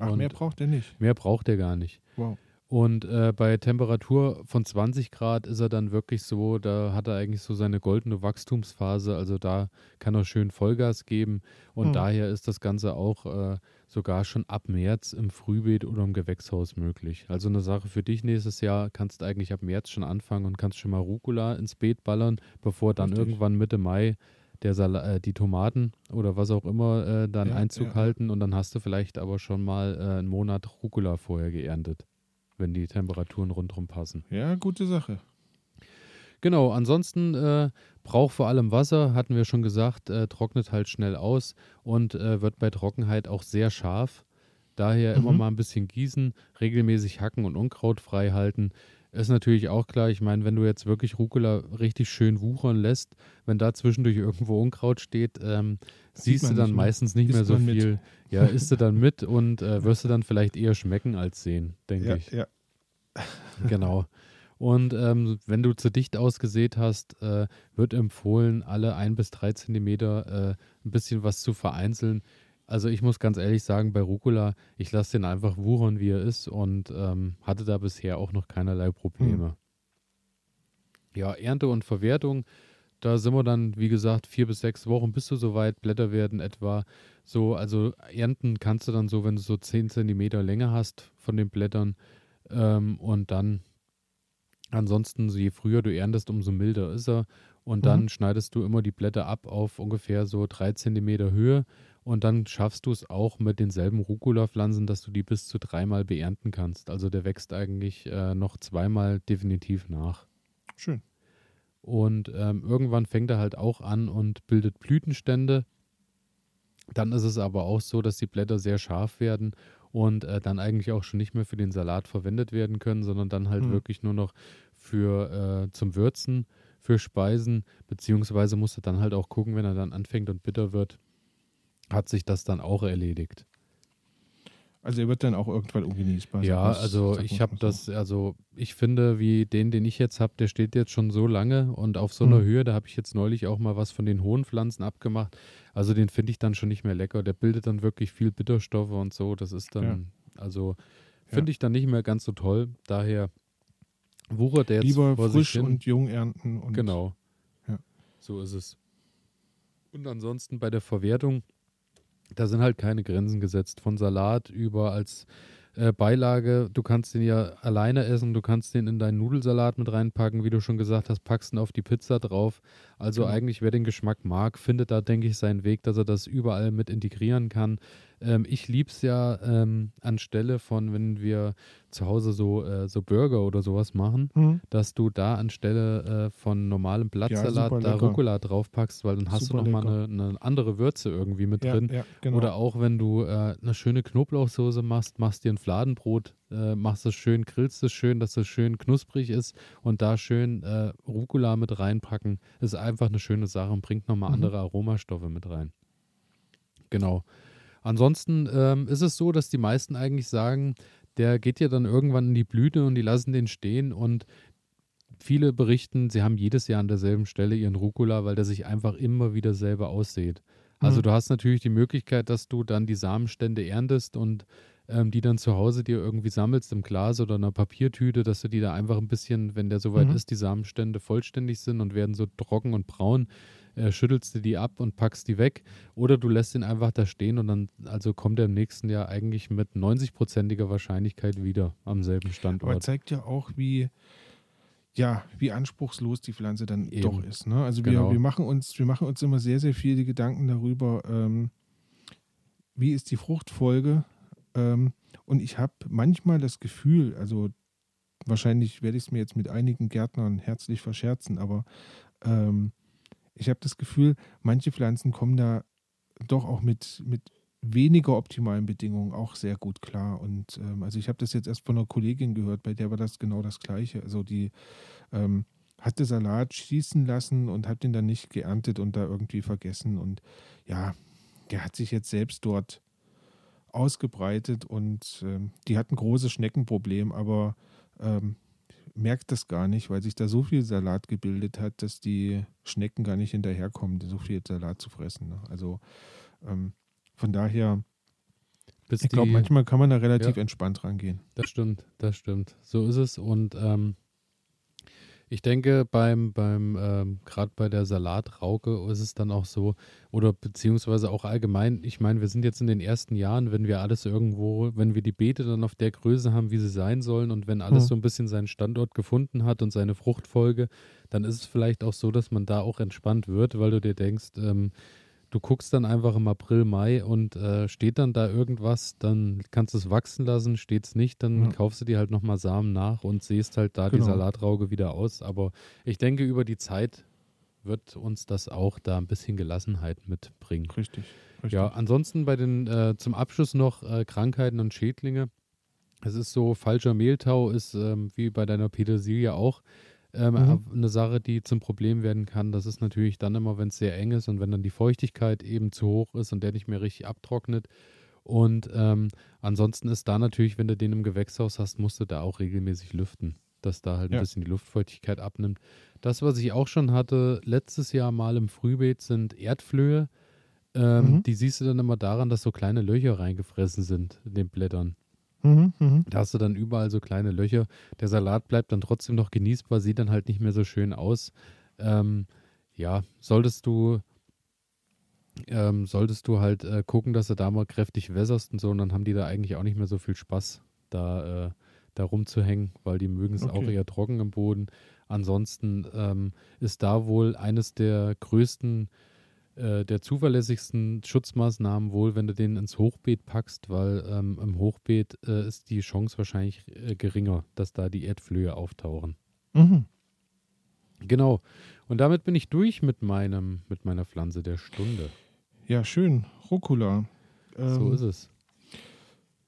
Ach, Und mehr braucht er nicht. Mehr braucht er gar nicht. Wow. Und äh, bei Temperatur von 20 Grad ist er dann wirklich so, da hat er eigentlich so seine goldene Wachstumsphase. Also da kann er schön Vollgas geben. Und Hm. daher ist das Ganze auch äh, sogar schon ab März im Frühbeet oder im Gewächshaus möglich. Also eine Sache für dich nächstes Jahr, kannst eigentlich ab März schon anfangen und kannst schon mal Rucola ins Beet ballern, bevor dann Richtig. irgendwann Mitte Mai der Sala äh, die Tomaten oder was auch immer äh, dann Ja, Einzug ja. halten und dann hast du vielleicht aber schon mal äh, einen Monat Rucola vorher geerntet, wenn die Temperaturen rundherum passen. Ja, gute Sache. Genau, ansonsten äh, braucht vor allem Wasser, hatten wir schon gesagt, äh, trocknet halt schnell aus und äh, wird bei Trockenheit auch sehr scharf. Daher immer Mhm. mal ein bisschen gießen, regelmäßig hacken und Unkraut frei halten. Ist natürlich auch klar, ich meine, wenn du jetzt wirklich Rucola richtig schön wuchern lässt, wenn da zwischendurch irgendwo Unkraut steht, ähm, siehst du dann mehr. meistens nicht Isst mehr so man mit. viel. Ja, isst du dann mit und äh, wirst du dann vielleicht eher schmecken als sehen, denke Ja, ich. ja. Genau. Und ähm, wenn du zu dicht ausgesät hast, äh, wird empfohlen, alle ein bis drei Zentimeter äh, ein bisschen was zu vereinzeln. Also ich muss ganz ehrlich sagen, bei Rucola, ich lasse den einfach wuchern, wie er ist und ähm, hatte da bisher auch noch keinerlei Probleme. Ja, Ernte und Verwertung, da sind wir dann, wie gesagt, vier bis sechs Wochen bis du soweit Blätter werden etwa so. Also ernten kannst du dann so, wenn du so zehn Zentimeter Länge hast von den Blättern ähm, und dann ansonsten, so je früher du erntest, umso milder ist er. Und dann Mhm. schneidest du immer die Blätter ab auf ungefähr so drei Zentimeter Höhe. Und dann schaffst du es auch mit denselben Rucola-Pflanzen, dass du die bis zu dreimal beernten kannst. Also der wächst eigentlich äh, noch zweimal definitiv nach. Schön. Und ähm, irgendwann fängt er halt auch an und bildet Blütenstände. Dann ist es aber auch so, dass die Blätter sehr scharf werden und äh, dann eigentlich auch schon nicht mehr für den Salat verwendet werden können, sondern dann halt Hm. wirklich nur noch für äh, zum Würzen, für Speisen, beziehungsweise musst du dann halt auch gucken, wenn er dann anfängt und bitter wird, hat sich das dann auch erledigt. Also er wird dann auch irgendwann ungenießbar. Ja, also ich habe das, also ich finde, wie den, den ich jetzt habe, der steht jetzt schon so lange und auf so einer Hm. Höhe, da habe ich jetzt neulich auch mal was von den hohen Pflanzen abgemacht. Also den finde ich dann schon nicht mehr lecker. Der bildet dann wirklich viel Bitterstoffe und so. Das ist dann, also finde ich dann nicht mehr ganz so toll. Daher wuchert der jetzt Lieber frisch und jung ernten. Und Genau. Ja. So ist es. Und ansonsten bei der Verwertung, da sind halt keine Grenzen gesetzt. Von Salat über als äh, Beilage. Du kannst den ja alleine essen, du kannst den in deinen Nudelsalat mit reinpacken, wie du schon gesagt hast, packst ihn auf die Pizza drauf. Also Genau. eigentlich, wer den Geschmack mag, findet da, denke ich, seinen Weg, dass er das überall mit integrieren kann. Ähm, ich liebe es ja ähm, anstelle von, wenn wir zu Hause so, äh, so Burger oder sowas machen, Hm. dass du da anstelle äh, von normalem Blattsalat super da. Rucola draufpackst, weil dann hast Super du nochmal eine, eine andere Würze irgendwie mit Ja, drin. ja, genau. Oder auch wenn du äh, eine schöne Knoblauchsoße machst, machst dir ein Fladenbrot, äh, machst es schön, grillst es schön, dass es schön knusprig ist und da schön äh, Rucola mit reinpacken. Ist einfach eine schöne Sache und bringt nochmal Mhm. andere Aromastoffe mit rein. Genau. Ansonsten ähm, ist es so, dass die meisten eigentlich sagen, der geht ja dann irgendwann in die Blüte und die lassen den stehen und viele berichten, sie haben jedes Jahr an derselben Stelle ihren Rucola, weil der sich einfach immer wieder selber aussieht. Also Mhm. du hast natürlich die Möglichkeit, dass du dann die Samenstände erntest und ähm, die dann zu Hause dir irgendwie sammelst im Glas oder einer Papiertüte, dass du die da einfach ein bisschen, wenn der soweit Mhm. ist, die Samenstände vollständig sind und werden so trocken und braun, äh, schüttelst du die ab und packst die weg. Oder du lässt ihn einfach da stehen und dann, also kommt er im nächsten Jahr eigentlich mit 90-prozentiger Wahrscheinlichkeit wieder am selben Aber Standort. zeigt ja auch, wie, ja, wie anspruchslos die Pflanze dann Eben. doch ist. Ne? Also wir, Genau. wir, machen uns, wir machen uns immer sehr, sehr viele Gedanken darüber, ähm, wie ist die Fruchtfolge. Ähm, und ich habe manchmal das Gefühl, also wahrscheinlich werde ich es mir jetzt mit einigen Gärtnern herzlich verscherzen, aber ähm, ich habe das Gefühl, manche Pflanzen kommen da doch auch mit, mit weniger optimalen Bedingungen auch sehr gut klar. Und ähm, also ich habe das jetzt erst von einer Kollegin gehört, bei der war das genau das Gleiche. Also die ähm, hatte Salat schießen lassen und hat den dann nicht geerntet und da irgendwie vergessen. Und ja, der hat sich jetzt selbst dort ausgebreitet und ähm, die hat ein großes Schneckenproblem, aber ähm, merkt das gar nicht, weil sich da so viel Salat gebildet hat, dass die Schnecken gar nicht hinterherkommen, so viel Salat zu fressen. Ne? Also ähm, von daher, Bis ich glaube, manchmal kann man da relativ Ja. entspannt rangehen. Das stimmt, das stimmt. So ist es. Und ähm, ich denke, beim, beim ähm, gerade bei der Salatrauke ist es dann auch so, oder beziehungsweise auch allgemein, ich meine, wir sind jetzt in den ersten Jahren, wenn wir alles irgendwo, wenn wir die Beete dann auf der Größe haben, wie sie sein sollen und wenn alles Hm. so ein bisschen seinen Standort gefunden hat und seine Fruchtfolge, dann ist es vielleicht auch so, dass man da auch entspannt wird, weil du dir denkst, ähm, du guckst dann einfach im April, Mai und äh, steht dann da irgendwas, dann kannst du es wachsen lassen, steht es nicht, dann Ja. kaufst du dir halt nochmal Samen nach und siehst halt da Genau. die Salatrauge wieder aus. Aber ich denke, über die Zeit wird uns das auch da ein bisschen Gelassenheit mitbringen. Richtig. richtig. Ja, ansonsten bei den äh, zum Abschluss noch äh, Krankheiten und Schädlinge. Es ist so, falscher Mehltau ist ähm, wie bei deiner Petersilie auch ähm, Mhm. eine Sache, die zum Problem werden kann. Das ist natürlich dann immer, wenn es sehr eng ist und wenn dann die Feuchtigkeit eben zu hoch ist und der nicht mehr richtig abtrocknet. Und ähm, ansonsten ist da natürlich, wenn du den im Gewächshaus hast, musst du da auch regelmäßig lüften, dass da halt ein Ja. bisschen die Luftfeuchtigkeit abnimmt. Das, was ich auch schon hatte, letztes Jahr mal im Frühbeet, sind Erdflöhe. Ähm, Mhm. Die siehst du dann immer daran, dass so kleine Löcher reingefressen sind in den Blättern. Mhm, mhm. Da hast du dann überall so kleine Löcher. Der Salat bleibt dann trotzdem noch genießbar, sieht dann halt nicht mehr so schön aus. Ähm, ja, solltest du, ähm, solltest du halt äh, gucken, dass du da mal kräftig wässerst und so, und dann haben die da eigentlich auch nicht mehr so viel Spaß, da, äh, da rumzuhängen, weil die mögen es auch Okay. eher trocken im Boden. Ansonsten ähm, ist da wohl eines der größten äh, der zuverlässigsten Schutzmaßnahmen wohl, wenn du den ins Hochbeet packst, weil ähm, im Hochbeet äh, ist die Chance wahrscheinlich äh, geringer, dass da die Erdflöhe auftauchen. Mhm. Genau. Und damit bin ich durch mit meinem, mit meiner Pflanze der Stunde. Ja, schön. Rucola. so Ähm, ist es.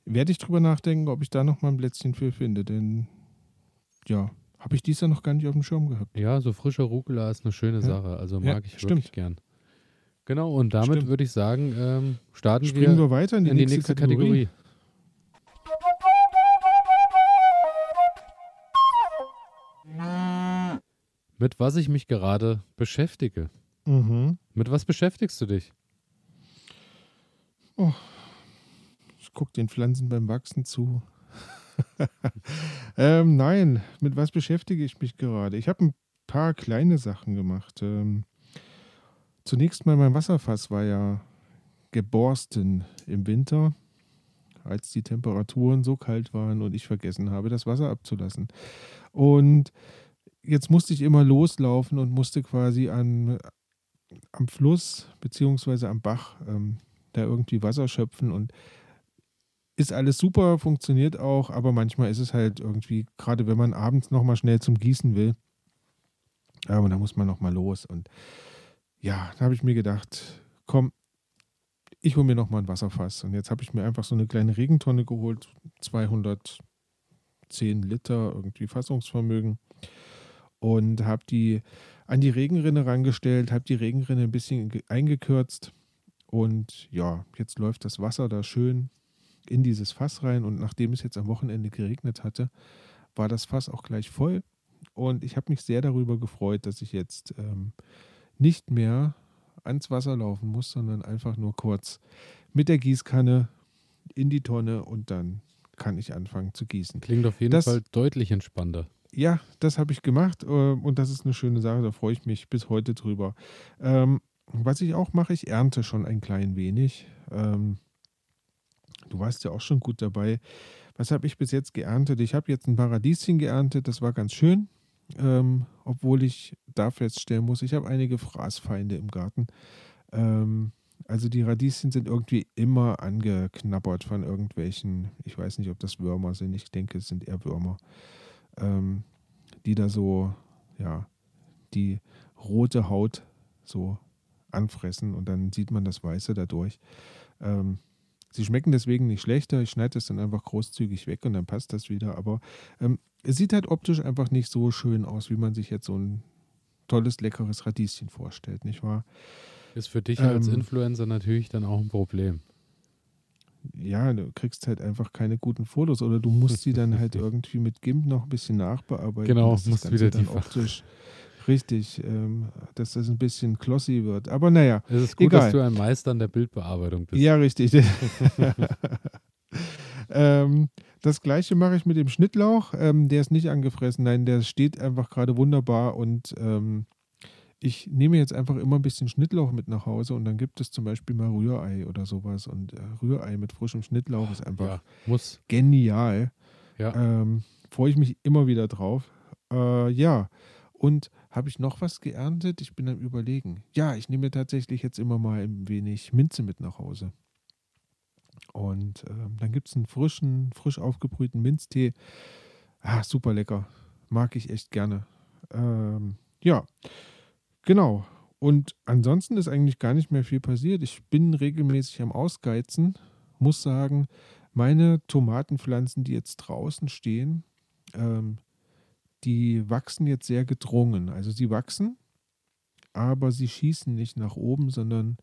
Werde ich drüber nachdenken, ob ich da noch mal ein Plätzchen für finde, denn ja, habe ich dies ja noch gar nicht auf dem Schirm gehabt. Ja, so frischer Rucola ist eine schöne Ja. Sache. Also Ja, mag ich stimmt. wirklich gern. Genau, und damit Stimmt. würde ich sagen, ähm, starten Springen wir wir weiter in die, in die nächste, nächste Kategorie. Kategorie. Mit was ich mich gerade beschäftige. Mhm. Mit was beschäftigst du dich? Ich gucke den Pflanzen beim Wachsen zu. ähm, nein, mit was beschäftige ich mich gerade? Ich habe ein paar kleine Sachen gemacht. Ähm, zunächst mal mein Wasserfass war ja geborsten im Winter, als die Temperaturen so kalt waren und ich vergessen habe, das Wasser abzulassen. Und jetzt musste ich immer loslaufen und musste quasi an, am Fluss beziehungsweise am Bach ähm, da irgendwie Wasser schöpfen und ist alles super, funktioniert auch, aber manchmal ist es halt irgendwie, gerade wenn man abends nochmal schnell zum Gießen will, aber da muss man nochmal los. Und ja, da habe ich mir gedacht, komm, ich hole mir nochmal ein Wasserfass. Und jetzt habe ich mir einfach so eine kleine Regentonne geholt, 210 Liter irgendwie Fassungsvermögen. Und habe die an die Regenrinne rangestellt, habe die Regenrinne ein bisschen ge- eingekürzt. Und ja, jetzt läuft das Wasser da schön in dieses Fass rein. Und nachdem es jetzt am Wochenende geregnet hatte, war das Fass auch gleich voll. Und ich habe mich sehr darüber gefreut, dass ich jetzt ähm, nicht mehr ans Wasser laufen muss, sondern einfach nur kurz mit der Gießkanne in die Tonne und dann kann ich anfangen zu gießen. Klingt auf jeden Das- Fall deutlich entspannter. Ja, das habe ich gemacht äh, und das ist eine schöne Sache, da freue ich mich bis heute drüber. Ähm, was ich auch mache, ich ernte schon ein klein wenig. Ähm, du warst ja auch schon gut dabei. Was habe ich bis jetzt geerntet? Ich habe jetzt ein Paradieschen geerntet, das war ganz schön, ähm, obwohl ich da feststellen muss, ich habe einige Fraßfeinde im Garten. Ähm, also die Radieschen sind irgendwie immer angeknabbert von irgendwelchen, ich weiß nicht, ob das Würmer sind, ich denke, es sind eher Würmer ähm, die da so, ja, die rote Haut so anfressen und dann sieht man das Weiße dadurch. Ähm, sie schmecken deswegen nicht schlechter. Ich schneide das dann einfach großzügig weg und dann passt das wieder. Aber ähm, es sieht halt optisch einfach nicht so schön aus, wie man sich jetzt so ein tolles, leckeres Radieschen vorstellt, nicht wahr? Ist für dich als Ähm, Influencer natürlich dann auch ein Problem. ja, du kriegst halt einfach keine guten Fotos oder du musst sie dann halt irgendwie mit GIMP noch ein bisschen nachbearbeiten. Genau, musst wieder dann die optisch richtig, ähm, dass das ein bisschen glossy wird. Aber naja, Es ist gut, Egal. dass du ein Meister an der Bildbearbeitung bist. ja, richtig. ähm, das gleiche mache ich mit dem Schnittlauch. Ähm, der ist nicht angefressen, nein, der steht einfach gerade wunderbar und ähm, ich nehme jetzt einfach immer ein bisschen Schnittlauch mit nach Hause und dann gibt es zum Beispiel mal Rührei oder sowas und äh, Rührei mit frischem Schnittlauch ist einfach Ja, muss. genial. Ja. Ähm, Freue ich mich immer wieder drauf. Äh, ja, und habe ich noch was geerntet? Ich bin am Überlegen. Ja, ich nehme tatsächlich jetzt immer mal ein wenig Minze mit nach Hause. Und ähm, dann gibt es einen frischen, frisch aufgebrühten Minztee. Ah, super lecker. Mag ich echt gerne. Ähm, ja, genau. Und ansonsten ist eigentlich gar nicht mehr viel passiert. Ich bin regelmäßig am Ausgeizen. Muss sagen, meine Tomatenpflanzen, die jetzt draußen stehen, ähm, die wachsen jetzt sehr gedrungen. Also sie wachsen, aber sie schießen nicht nach oben, sondern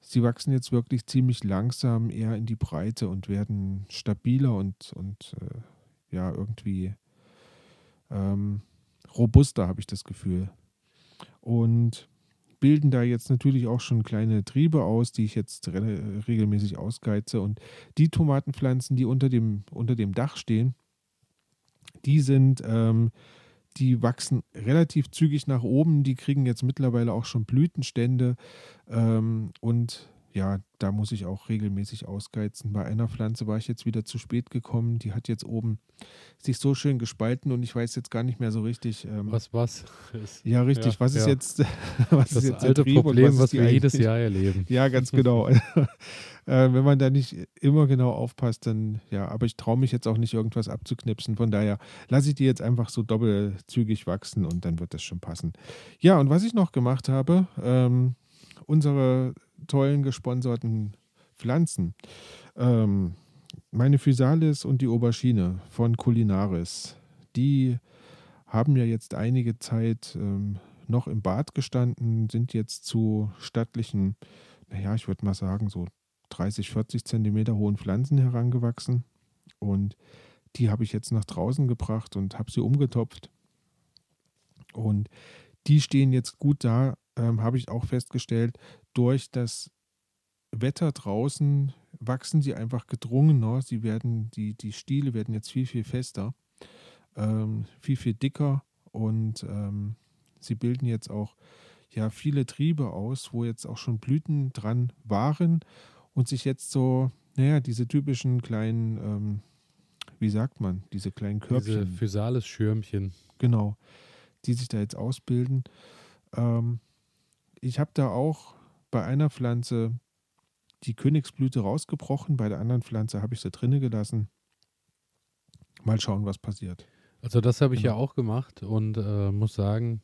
sie wachsen jetzt wirklich ziemlich langsam eher in die Breite und werden stabiler und, und äh, ja, irgendwie ähm, robuster, habe ich das Gefühl. Und bilden da jetzt natürlich auch schon kleine Triebe aus, die ich jetzt re regelmäßig ausgeize. Und die Tomatenpflanzen, die unter dem, unter dem Dach stehen, die sind, ähm, die wachsen relativ zügig nach oben. Die kriegen jetzt mittlerweile auch schon Blütenstände. Ähm, und ja, da muss ich auch regelmäßig ausgeizen. Bei einer Pflanze war ich jetzt wieder zu spät gekommen. Die hat jetzt oben sich so schön gespalten und ich weiß jetzt gar nicht mehr so richtig. Ähm, Was was? Ist ja, richtig. Ja, was ist ja. jetzt, was das ist jetzt alte Problem, was, was wir jedes Jahr erleben. ja, ganz genau. äh, wenn man da nicht immer genau aufpasst, dann ja, aber ich traue mich jetzt auch nicht, irgendwas abzuknipsen. Von daher lasse ich die jetzt einfach so doppelzügig wachsen und dann wird das schon passen. Ja, und was ich noch gemacht habe, ähm, unsere tollen gesponserten Pflanzen. Ähm, meine Physalis und die Aubergine von Culinaris, die haben ja jetzt einige Zeit ähm, noch im Bad gestanden, sind jetzt zu stattlichen naja, ich würde mal sagen, so 30, 40 Zentimeter hohen Pflanzen herangewachsen. Und die habe ich jetzt nach draußen gebracht und habe sie umgetopft. Und die stehen jetzt gut da, ähm, habe ich auch festgestellt. Durch das Wetter draußen wachsen sie einfach gedrungener. Sie werden, die, die Stiele werden jetzt viel, viel fester, ähm, viel, viel dicker und ähm, sie bilden jetzt auch ja viele Triebe aus, wo jetzt auch schon Blüten dran waren und sich jetzt so, naja, diese typischen kleinen, ähm, wie sagt man, diese kleinen Diese Körbchen, Physalis-Schirmchen. genau, die sich da jetzt ausbilden. Ähm, ich habe da auch bei einer Pflanze die Königsblüte rausgebrochen, bei der anderen Pflanze habe ich sie drinne gelassen. Mal schauen, was passiert. Also das habe ich ja Genau. auch gemacht und äh, muss sagen,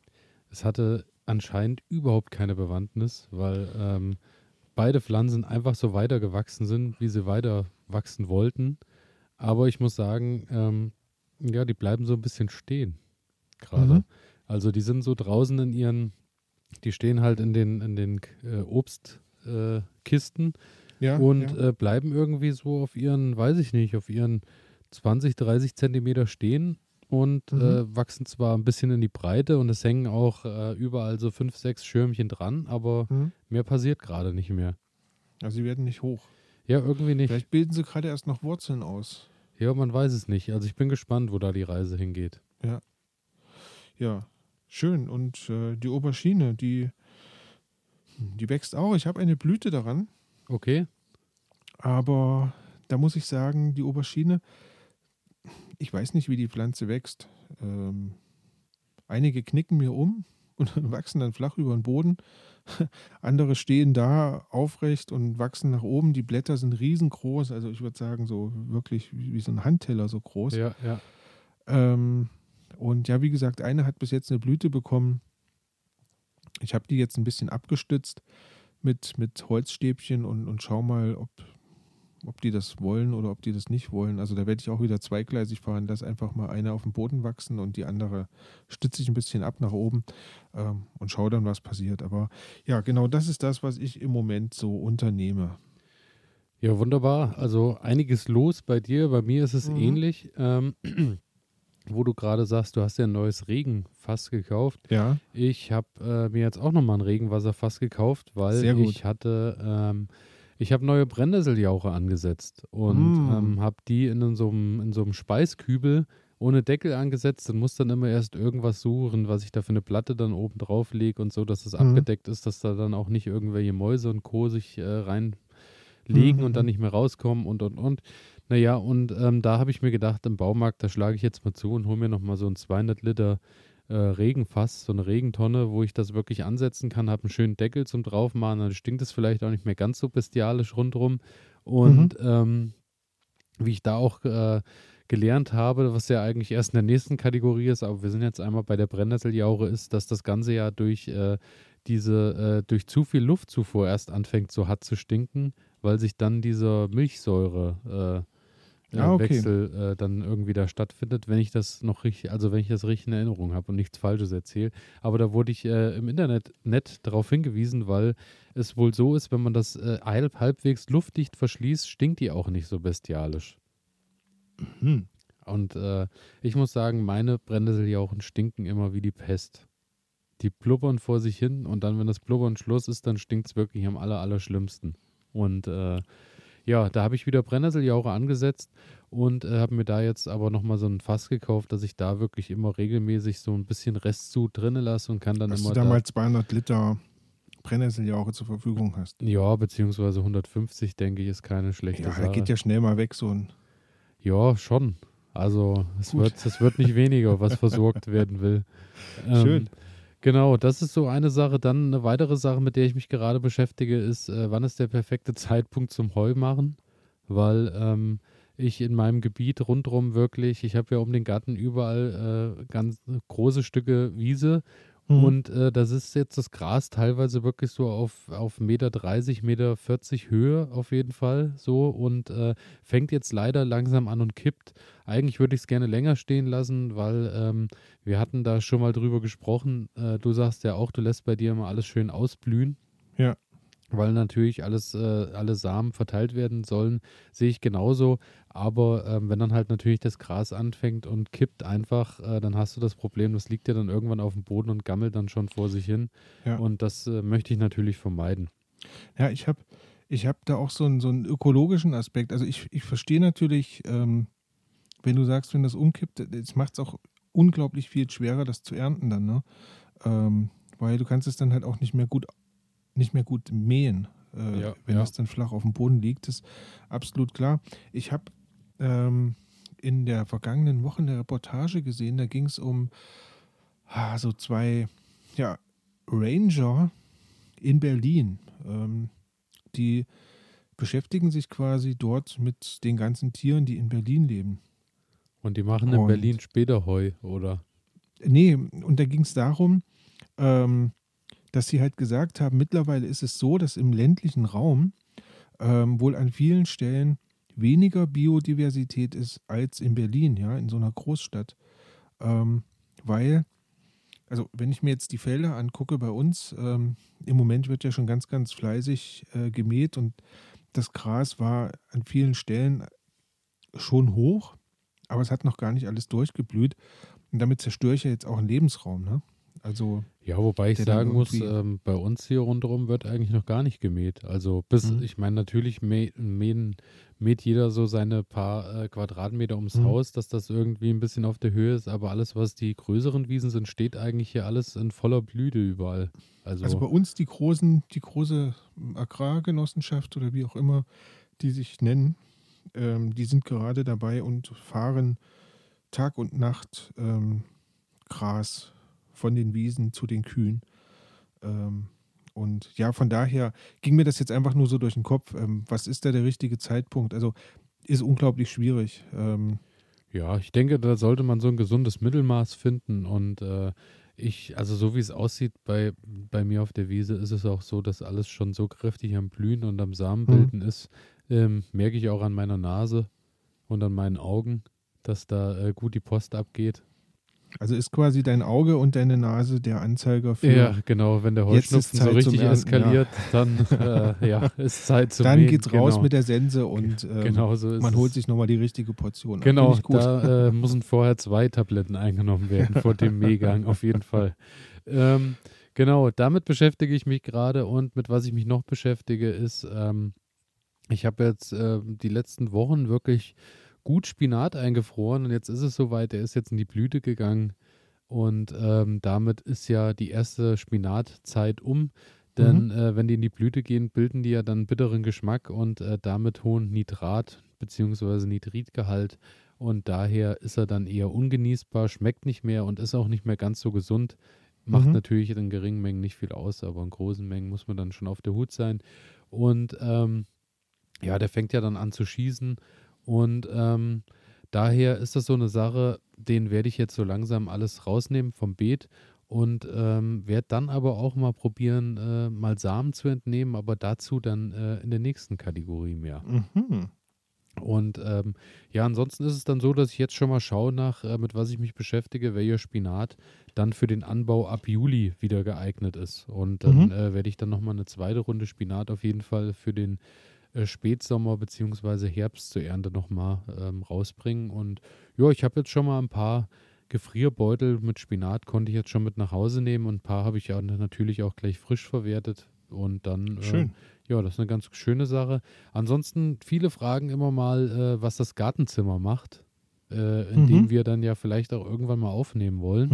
es hatte anscheinend überhaupt keine Bewandtnis, weil ähm, beide Pflanzen einfach so weiter gewachsen sind, wie sie weiter wachsen wollten. Aber ich muss sagen, ähm, ja, die bleiben so ein bisschen stehen gerade. Mhm. Also die sind so draußen in ihren, die stehen halt in den, in den äh, Obstkisten äh, Ja, und ja. äh, bleiben irgendwie so auf ihren, weiß ich nicht, auf ihren 20, 30 Zentimeter stehen und Mhm. äh, wachsen zwar ein bisschen in die Breite und es hängen auch äh, überall so fünf, sechs Schirmchen dran, aber Mhm. mehr passiert gerade nicht mehr. Also sie werden nicht hoch. Ja, irgendwie nicht. Vielleicht bilden sie gerade erst noch Wurzeln aus. Ja, man weiß es nicht. Also ich bin gespannt, wo da die Reise hingeht. Ja, schön. Und äh, die Aubergine, die, die wächst auch. Ich habe eine Blüte daran, Okay, aber da muss ich sagen, die Aubergine, ich weiß nicht, wie die Pflanze wächst. Ähm, einige knicken mir um und wachsen dann flach über den Boden. Andere stehen da aufrecht und wachsen nach oben. Die Blätter sind riesengroß. Also ich würde sagen, so wirklich wie, wie so ein Handteller so groß. ja, ja. Ähm, und ja, wie gesagt, eine hat bis jetzt eine Blüte bekommen. Ich habe die jetzt ein bisschen abgestützt mit, mit Holzstäbchen und, und schau mal, ob, ob die das wollen oder ob die das nicht wollen. Also da werde ich auch wieder zweigleisig fahren. Lass einfach mal eine auf dem Boden wachsen und die andere stütze ich ein bisschen ab nach oben ähm, und schau dann, was passiert. Aber ja, genau das ist das, was ich im Moment so unternehme. Ja, wunderbar. Also einiges los bei dir. Bei mir ist es Mhm. ähnlich. Ähm, wo du gerade sagst, du hast ja ein neues Regenfass gekauft. Ja. Ich habe äh, mir jetzt auch nochmal ein Regenwasserfass gekauft, weil ich hatte, ähm, ich habe neue Brennnesseljauche angesetzt und Mm. ähm, habe die in so einem in so einem Speiskübel ohne Deckel angesetzt und muss dann immer erst irgendwas suchen, was ich da für eine Platte dann oben drauf lege und so, dass es Mhm. abgedeckt ist, dass da dann auch nicht irgendwelche Mäuse und Co. sich äh, reinlegen Mhm. und dann nicht mehr rauskommen und und und. Naja, und ähm, da habe ich mir gedacht, im Baumarkt, da schlage ich jetzt mal zu und hole mir nochmal so ein 200 Liter äh, Regenfass, so eine Regentonne, wo ich das wirklich ansetzen kann, habe einen schönen Deckel zum draufmachen, dann stinkt es vielleicht auch nicht mehr ganz so bestialisch rundrum. Und ähm, wie ich da auch äh, gelernt habe, was ja eigentlich erst in der nächsten Kategorie ist, aber wir sind jetzt einmal bei der Brennnesseljauche, ist, dass das Ganze ja durch äh, diese, äh, durch zu viel Luftzufuhr erst anfängt so hart zu stinken, weil sich dann dieser Milchsäure äh, äh, Ah, okay. Wechsel äh, dann irgendwie da stattfindet, wenn ich das noch richtig, also wenn ich das richtig in Erinnerung habe und nichts Falsches erzähle. Aber da wurde ich äh, im Internet nett darauf hingewiesen, weil es wohl so ist, wenn man das äh, halb, halbwegs luftdicht verschließt, stinkt die auch nicht so bestialisch. Hm. Und äh, ich muss sagen, meine Brennnesseljauchen stinken immer wie die Pest. Die blubbern vor sich hin und dann, wenn das Blubbern Schluss ist, dann stinkt es wirklich am aller, allerschlimmsten. Und äh, ja, da habe ich wieder Brennnesseljauche angesetzt und äh, habe mir da jetzt aber nochmal so ein Fass gekauft, dass ich da wirklich immer regelmäßig so ein bisschen Restsud drinnen lasse und kann dann Dass immer du da mal 200 Liter Brennnesseljauche zur Verfügung hast. ja, beziehungsweise 150, denke ich, ist keine schlechte Ja, Sache. da geht ja schnell mal weg, so ein. Ja, schon. Also es Gut. wird, es wird nicht weniger, was versorgt werden will. Ähm, Schön. Genau, das ist so eine Sache. Dann eine weitere Sache, mit der ich mich gerade beschäftige, ist, äh, wann ist der perfekte Zeitpunkt zum Heu machen? Weil ähm, ich in meinem Gebiet rundherum wirklich, ich habe ja um den Garten überall äh, ganz große Stücke Wiese Mhm. und äh, das ist jetzt das Gras teilweise wirklich so auf, auf Meter 30, Meter 40 Höhe auf jeden Fall so und äh, fängt jetzt leider langsam an und kippt. Eigentlich würde ich es gerne länger stehen lassen, weil ähm, wir hatten da schon mal drüber gesprochen. Äh, du sagst ja auch, du lässt bei dir immer alles schön ausblühen. Ja. Weil natürlich alles, äh, alle Samen verteilt werden sollen, sehe ich genauso. Aber ähm, wenn dann halt natürlich das Gras anfängt und kippt einfach, äh, dann hast du das Problem, das liegt ja dann irgendwann auf dem Boden und gammelt dann schon vor sich hin. Ja. Und das äh, möchte ich natürlich vermeiden. Ja, ich habe ich hab da auch so einen, so einen ökologischen Aspekt. Also ich, ich verstehe natürlich, ähm, wenn du sagst, wenn das umkippt, es macht es auch unglaublich viel schwerer, das zu ernten dann, ne? Ähm, weil du kannst es dann halt auch nicht mehr gut, nicht mehr gut mähen, äh, Ja, wenn ja. das dann flach auf dem Boden liegt. Das ist absolut klar. Ich habe ähm, in der vergangenen Woche eine Reportage gesehen, da ging es um ah, so zwei ja, Ranger in Berlin. Ähm, die beschäftigen sich quasi dort mit den ganzen Tieren, die in Berlin leben. Und die machen in Und- Berlin später Heu, oder? Nee, und da ging es darum, ähm, dass sie halt gesagt haben, mittlerweile ist es so, dass im ländlichen Raum ähm, wohl an vielen Stellen weniger Biodiversität ist als in Berlin, ja, in so einer Großstadt. Ähm, weil, also wenn ich mir jetzt die Felder angucke bei uns, ähm, im Moment wird ja schon ganz, ganz fleißig äh, gemäht und das Gras war an vielen Stellen schon hoch, aber es hat noch gar nicht alles durchgeblüht. Und damit zerstöre ich ja jetzt auch einen Lebensraum, ne? Also, Ja, wobei ich sagen muss, ähm, bei uns hier rundherum wird eigentlich noch gar nicht gemäht. Also bis, Mhm. ich meine, natürlich mä mähen, mäht jeder so seine paar äh, Quadratmeter ums Mhm. Haus, dass das irgendwie ein bisschen auf der Höhe ist, aber alles, was die größeren Wiesen sind, steht eigentlich hier alles in voller Blüte überall. Also, also bei uns die großen, die große Agrargenossenschaft oder wie auch immer die sich nennen, ähm, die sind gerade dabei und fahren Tag und Nacht ähm, Gras von den Wiesen zu den Kühen. Ähm, und ja, von daher ging mir das jetzt einfach nur so durch den Kopf. Ähm, was ist da der richtige Zeitpunkt? Also ist unglaublich schwierig. Ähm, Ja, ich denke, da sollte man so ein gesundes Mittelmaß finden und äh, ich, also so wie es aussieht bei, bei mir auf der Wiese, ist es auch so, dass alles schon so kräftig am Blühen und am Samenbilden ist. Ähm, merke ich auch an meiner Nase und an meinen Augen, dass da äh, gut die Post abgeht. Also ist quasi dein Auge und deine Nase der Anzeiger für. Ja, genau. Wenn der Heuschnupfen so richtig eskaliert, ja. dann äh, ja, ist Zeit zu Dann mähen. geht's raus genau. mit der Sense und ähm, genau so man holt sich nochmal die richtige Portion. Genau, da äh, müssen vorher zwei Tabletten eingenommen werden vor dem Mähgang, auf jeden Fall. Ähm, genau, damit beschäftige ich mich gerade und mit was ich mich noch beschäftige, ist, ähm, ich habe jetzt äh, die letzten Wochen wirklich gut Spinat eingefroren und jetzt ist es soweit, der ist jetzt in die Blüte gegangen und ähm, damit ist ja die erste Spinatzeit um. Denn mhm. äh, wenn die in die Blüte gehen, bilden die ja dann bitteren Geschmack und äh, damit hohen Nitrat- bzw. Nitritgehalt. Und daher ist er dann eher ungenießbar, schmeckt nicht mehr und ist auch nicht mehr ganz so gesund. Macht mhm. natürlich in geringen Mengen nicht viel aus, aber in großen Mengen muss man dann schon auf der Hut sein. Und ähm, ja, der fängt ja dann an zu schießen und ähm, daher ist das so eine Sache, den werde ich jetzt so langsam alles rausnehmen vom Beet und ähm, werde dann aber auch mal probieren, äh, mal Samen zu entnehmen, aber dazu dann äh, in der nächsten Kategorie mehr. Mhm. Und ähm, ja, ansonsten ist es dann so, dass ich jetzt schon mal schaue nach, äh, mit was ich mich beschäftige, welcher Spinat dann für den Anbau ab Juli wieder geeignet ist. Und dann mhm. äh, werde ich dann nochmal eine zweite Runde Spinat auf jeden Fall für den äh, Spätsommer bzw. Herbst zur Ernte nochmal ähm, rausbringen. Und ja, ich habe jetzt schon mal ein paar Gefrierbeutel mit Spinat, konnte ich jetzt schon mit nach Hause nehmen und ein paar habe ich ja natürlich auch gleich frisch verwertet. Und dann, äh, Schön. Äh, ja, das ist eine ganz schöne Sache. Ansonsten, viele fragen immer mal, äh, was das Gartenzimmer macht, äh, in mhm. dem wir dann ja vielleicht auch irgendwann mal aufnehmen wollen.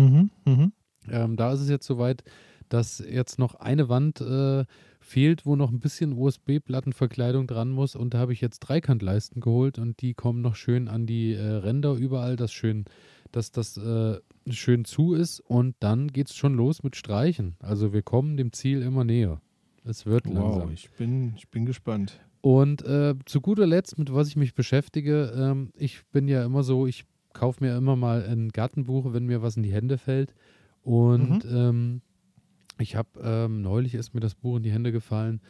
Mhm. Mhm. Ähm, da ist es jetzt soweit, dass jetzt noch eine Wand äh, fehlt, wo noch ein bisschen USB-Plattenverkleidung dran muss. Und da habe ich jetzt Dreikantleisten geholt und die kommen noch schön an die äh, Ränder überall, dass schön, dass das äh, schön zu ist. Und dann geht es schon los mit Streichen. Also wir kommen dem Ziel immer näher. Es wird langsam. Wow, ich bin, ich bin gespannt. Und äh, zu guter Letzt, mit was ich mich beschäftige, ähm, ich bin ja immer so, ich kaufe mir immer mal ein Gartenbuch, wenn mir was in die Hände fällt. Und mhm. ähm, ich habe ähm, neulich ist mir das Buch in die Hände gefallen.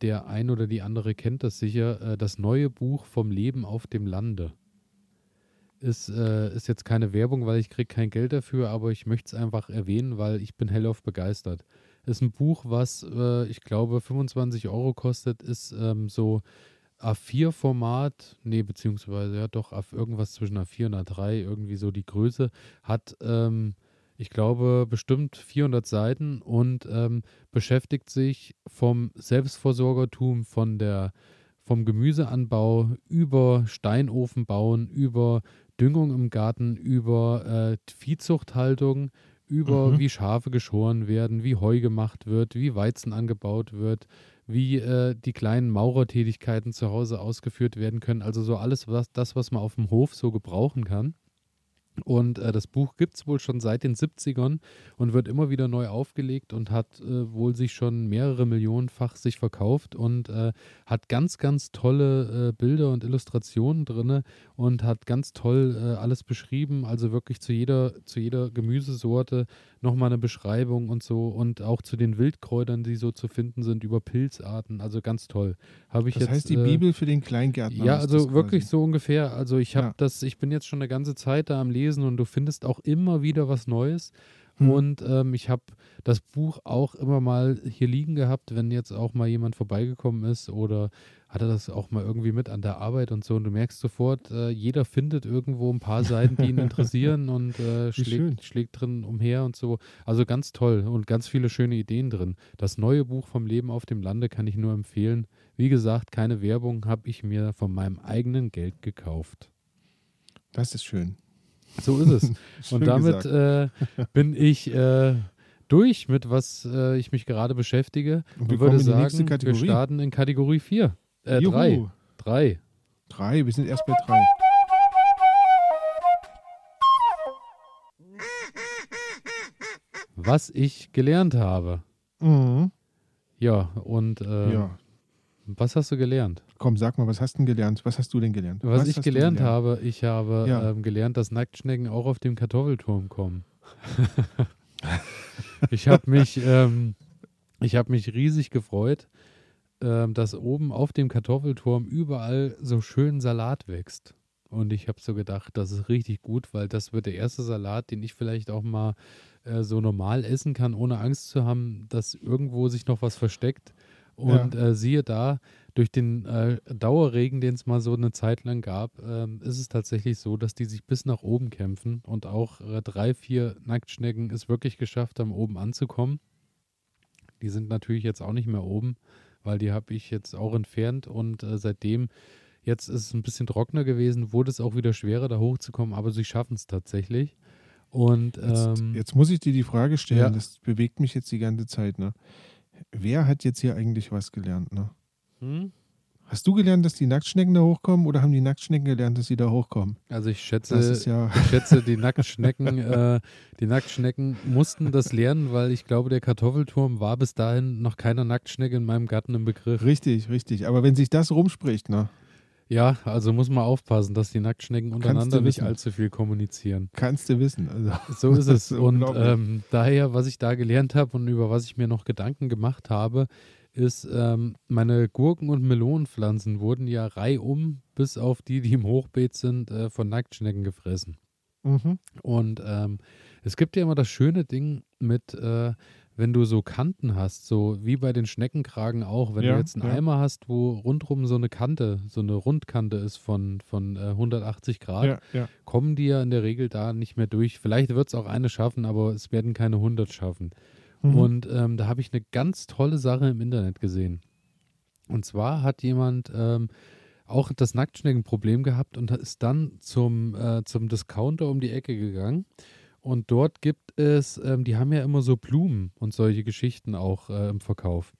Der ein oder die andere kennt das sicher. Äh, das neue Buch vom Leben auf dem Lande. Ist, äh, ist jetzt keine Werbung, weil ich kriege kein Geld dafür, aber ich möchte es einfach erwähnen, weil ich bin hellauf begeistert. Ist ein Buch, was äh, ich glaube 25 Euro kostet, ist ähm, so A4-Format, nee, beziehungsweise ja doch irgendwas zwischen A4 und A3, irgendwie so die Größe, hat ähm, ich glaube, bestimmt 400 Seiten und ähm, beschäftigt sich vom Selbstversorgertum, von der, vom Gemüseanbau über Steinofen bauen, über Düngung im Garten, über äh, Viehzuchthaltung, über mhm. wie Schafe geschoren werden, wie Heu gemacht wird, wie Weizen angebaut wird, wie äh, die kleinen Maurertätigkeiten zu Hause ausgeführt werden können. Also so alles, was das, was man auf dem Hof so gebrauchen kann. Und äh, das Buch gibt es wohl schon seit den 70ern und wird immer wieder neu aufgelegt und hat äh, wohl sich schon mehrere Millionenfach sich verkauft und äh, hat ganz, ganz tolle äh, Bilder und Illustrationen drin und hat ganz toll äh, alles beschrieben. Also wirklich zu jeder, zu jeder Gemüsesorte nochmal eine Beschreibung und so und auch zu den Wildkräutern, die so zu finden sind, über Pilzarten. Also ganz toll. Habe ich das jetzt, heißt die äh, Bibel für den Kleingärtner. Ja, also wirklich so ungefähr. Also ich habe ja. das, ich bin jetzt schon eine ganze Zeit da am Lesen und du findest auch immer wieder was Neues. Hm. Und ähm, ich habe das Buch auch immer mal hier liegen gehabt, wenn jetzt auch mal jemand vorbeigekommen ist oder hatte das auch mal irgendwie mit an der Arbeit und so. Und du merkst sofort, äh, jeder findet irgendwo ein paar Seiten, die ihn interessieren und äh, schlägt, schlägt drin umher und so. Also ganz toll und ganz viele schöne Ideen drin. Das neue Buch vom Leben auf dem Lande kann ich nur empfehlen. Wie gesagt, keine Werbung habe ich mir von meinem eigenen Geld gekauft. Das ist schön. So ist es. und damit äh, bin ich äh, durch mit was äh, ich mich gerade beschäftige und, und würde sagen, wir starten in Kategorie 4. Äh, drei. Drei. Drei, wir sind erst bei drei. Was ich gelernt habe. Mhm. Ja, und äh, ja. was hast du gelernt? Komm, sag mal, was hast du denn gelernt? Was hast du denn gelernt? Was, was ich gelernt, gelernt, habe, ich habe ja. ähm, gelernt, dass Nacktschnecken auch auf dem Kartoffelturm kommen. ich habe mich, ähm, ich habe mich riesig gefreut, ähm, dass oben auf dem Kartoffelturm überall so schön Salat wächst. Und ich habe so gedacht, das ist richtig gut, weil das wird der erste Salat, den ich vielleicht auch mal äh, so normal essen kann, ohne Angst zu haben, dass irgendwo sich noch was versteckt. Und ja. äh, siehe da, durch den äh, Dauerregen, den es mal so eine Zeit lang gab, ähm, ist es tatsächlich so, dass die sich bis nach oben kämpfen und auch äh, drei, vier Nacktschnecken es wirklich geschafft haben, oben anzukommen. Die sind natürlich jetzt auch nicht mehr oben, weil die habe ich jetzt auch entfernt und äh, seitdem, jetzt ist es ein bisschen trockener gewesen, wurde es auch wieder schwerer, da hochzukommen, aber sie schaffen es tatsächlich. Und ähm, jetzt, jetzt, muss ich dir die Frage stellen, ja. das bewegt mich jetzt die ganze Zeit, ne? Wer hat jetzt hier eigentlich was gelernt, ne? Hm? Hast du gelernt, dass die Nacktschnecken da hochkommen oder haben die Nacktschnecken gelernt, dass sie da hochkommen? Also ich schätze, ja ich schätze die Nacktschnecken, äh, die Nacktschnecken mussten das lernen, weil ich glaube, der Kartoffelturm war bis dahin noch keiner Nacktschnecke in meinem Garten im Begriff. Richtig, richtig. Aber wenn sich das rumspricht, ne? Ja, also muss man aufpassen, dass die Nacktschnecken untereinander nicht allzu viel kommunizieren. Kannst du wissen. Also, so ist es. und ähm, daher, was ich da gelernt habe und über was ich mir noch Gedanken gemacht habe, ist, ähm, meine Gurken- und Melonenpflanzen wurden ja reihum, bis auf die, die im Hochbeet sind, äh, von Nacktschnecken gefressen. Mhm. Und ähm, es gibt ja immer das schöne Ding mit, äh, wenn du so Kanten hast, so wie bei den Schneckenkragen auch, wenn ja, du jetzt einen ja. Eimer hast, wo rundrum so eine Kante, so eine Rundkante ist von, von äh, 180 Grad, ja, kommen die ja in der Regel da nicht mehr durch. Vielleicht wird es auch eine schaffen, aber es werden keine 100 schaffen. Mhm. Und ähm, da habe ich eine ganz tolle Sache im Internet gesehen. Und zwar hat jemand ähm, auch das Nacktschneckenproblem gehabt und ist dann zum, äh, zum Discounter um die Ecke gegangen und dort gibt es, ähm, die haben ja immer so Blumen und solche Geschichten auch äh, im Verkauf.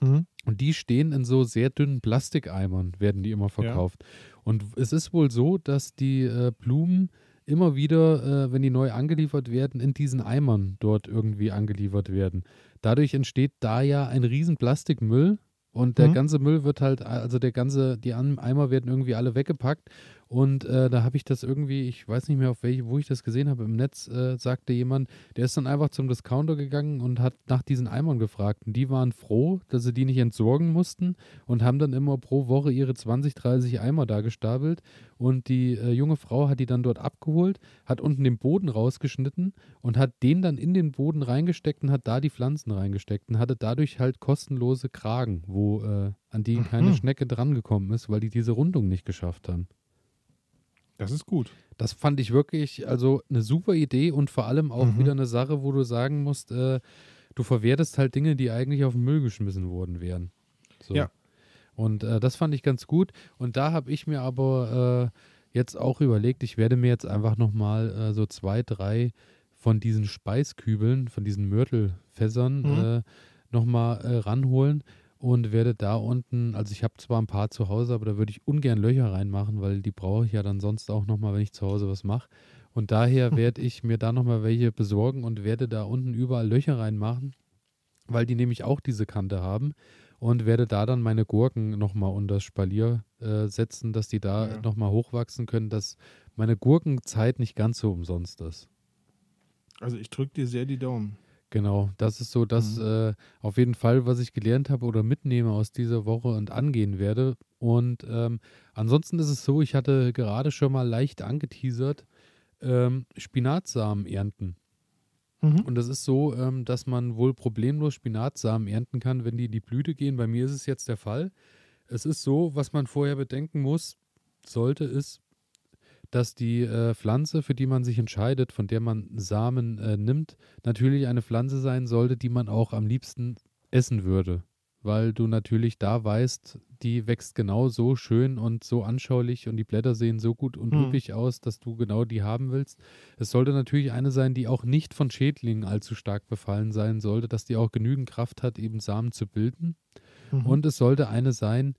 Mhm. Und die stehen in so sehr dünnen Plastikeimern, werden die immer verkauft. Ja. Und es ist wohl so, dass die äh, Blumen immer wieder, äh, wenn die neu angeliefert werden, in diesen Eimern dort irgendwie angeliefert werden. Dadurch entsteht da ja ein riesen Plastikmüll und der mhm. ganze Müll wird halt, also der ganze, die Eimer werden irgendwie alle weggepackt und äh, da habe ich das irgendwie, ich weiß nicht mehr, auf welche, wo ich das gesehen habe, im Netz äh, sagte jemand, der ist dann einfach zum Discounter gegangen und hat nach diesen Eimern gefragt. Und die waren froh, dass sie die nicht entsorgen mussten und haben dann immer pro Woche ihre 20, 30 Eimer da gestapelt. Und die äh, junge Frau hat die dann dort abgeholt, hat unten den Boden rausgeschnitten und hat den dann in den Boden reingesteckt und hat da die Pflanzen reingesteckt und hatte dadurch halt kostenlose Kragen, wo äh, an die keine mhm. Schnecke drangekommen ist, weil die diese Rundung nicht geschafft haben. Das ist gut. Das fand ich wirklich, also eine super Idee und vor allem auch mhm. wieder eine Sache, wo du sagen musst, äh, du verwertest halt Dinge, die eigentlich auf den Müll geschmissen worden wären. So. Ja. Und äh, das fand ich ganz gut. Und da habe ich mir aber äh, jetzt auch überlegt, ich werde mir jetzt einfach nochmal äh, so zwei, drei von diesen Speiskübeln, von diesen Mörtelfässern mhm. äh, nochmal äh, ranholen und werde da unten, also ich habe zwar ein paar zu Hause, aber da würde ich ungern Löcher reinmachen, weil die brauche ich ja dann sonst auch nochmal, wenn ich zu Hause was mache. Und daher werde ich mir da nochmal welche besorgen und werde da unten überall Löcher reinmachen, weil die nämlich auch diese Kante haben und werde da dann meine Gurken nochmal unter das Spalier äh, setzen, dass die da ja. nochmal hochwachsen können, dass meine Gurkenzeit nicht ganz so umsonst ist. Also ich drücke dir sehr die Daumen. Genau, das ist so das mhm. äh, auf jeden Fall, was ich gelernt habe oder mitnehme aus dieser Woche und angehen werde. Und ähm, ansonsten ist es so, ich hatte gerade schon mal leicht angeteasert, ähm, Spinatsamen ernten. Mhm. Und das ist so, ähm, dass man wohl problemlos Spinatsamen ernten kann, wenn die in die Blüte gehen. Bei mir ist es jetzt der Fall. Es ist so, was man vorher bedenken muss, sollte, ist, dass die äh, Pflanze, für die man sich entscheidet, von der man Samen äh, nimmt, natürlich eine Pflanze sein sollte, die man auch am liebsten essen würde. Weil du natürlich da weißt, die wächst genau so schön und so anschaulich und die Blätter sehen so gut und hm. üppig aus, dass du genau die haben willst. Es sollte natürlich eine sein, die auch nicht von Schädlingen allzu stark befallen sein sollte, dass die auch genügend Kraft hat, eben Samen zu bilden. Mhm. Und es sollte eine sein,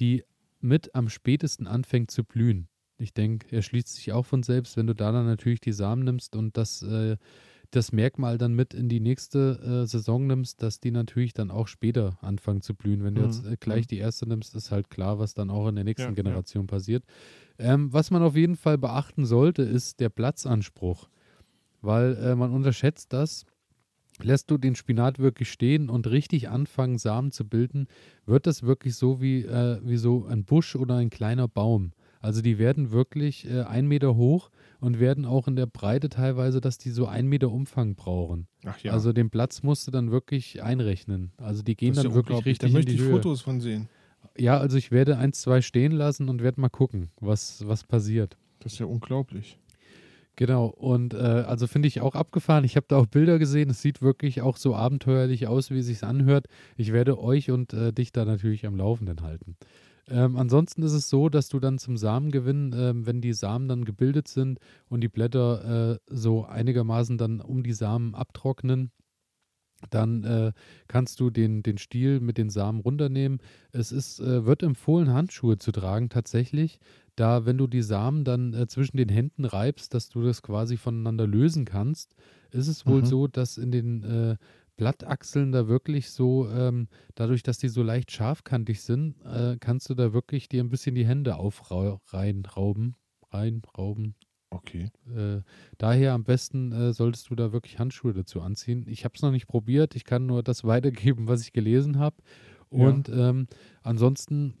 die mit am spätesten anfängt zu blühen. Ich denke, er schließt sich auch von selbst, wenn du da dann natürlich die Samen nimmst und das, äh, das Merkmal dann mit in die nächste äh, Saison nimmst, dass die natürlich dann auch später anfangen zu blühen. Wenn du jetzt mhm. äh, gleich mhm. die erste nimmst, ist halt klar, was dann auch in der nächsten ja, Generation ja. passiert. Ähm, was man auf jeden Fall beachten sollte, ist der Platzanspruch, weil äh, man unterschätzt das. Lässt du den Spinat wirklich stehen und richtig anfangen, Samen zu bilden, wird das wirklich so wie, äh, wie so ein Busch oder ein kleiner Baum. Also die werden wirklich äh, ein Meter hoch und werden auch in der Breite teilweise, dass die so ein Meter Umfang brauchen. Ach ja. Also den Platz musst du dann wirklich einrechnen. Also die gehen dann ja wirklich richtig Da möchte ich Höhe. Fotos von sehen. Ja, also ich werde eins, zwei stehen lassen und werde mal gucken, was, was passiert. Das ist ja unglaublich. Genau, und äh, also finde ich auch abgefahren. Ich habe da auch Bilder gesehen. Es sieht wirklich auch so abenteuerlich aus, wie es sich anhört. Ich werde euch und äh, dich da natürlich am Laufenden halten. Ähm, ansonsten ist es so, dass du dann zum Samengewinn, ähm, wenn die Samen dann gebildet sind und die Blätter äh, so einigermaßen dann um die Samen abtrocknen, dann äh, kannst du den, den Stiel mit den Samen runternehmen. Es ist, äh, wird empfohlen, Handschuhe zu tragen tatsächlich, da wenn du die Samen dann äh, zwischen den Händen reibst, dass du das quasi voneinander lösen kannst, ist es wohl Mhm. so, dass in den äh, Blattachseln da wirklich so, ähm, dadurch, dass die so leicht scharfkantig sind, äh, kannst du da wirklich dir ein bisschen die Hände aufreinrauben. Reinrauben. Okay. Äh, daher am besten äh, solltest du da wirklich Handschuhe dazu anziehen. Ich habe es noch nicht probiert, ich kann nur das weitergeben, was ich gelesen habe. Ja. Und ähm, ansonsten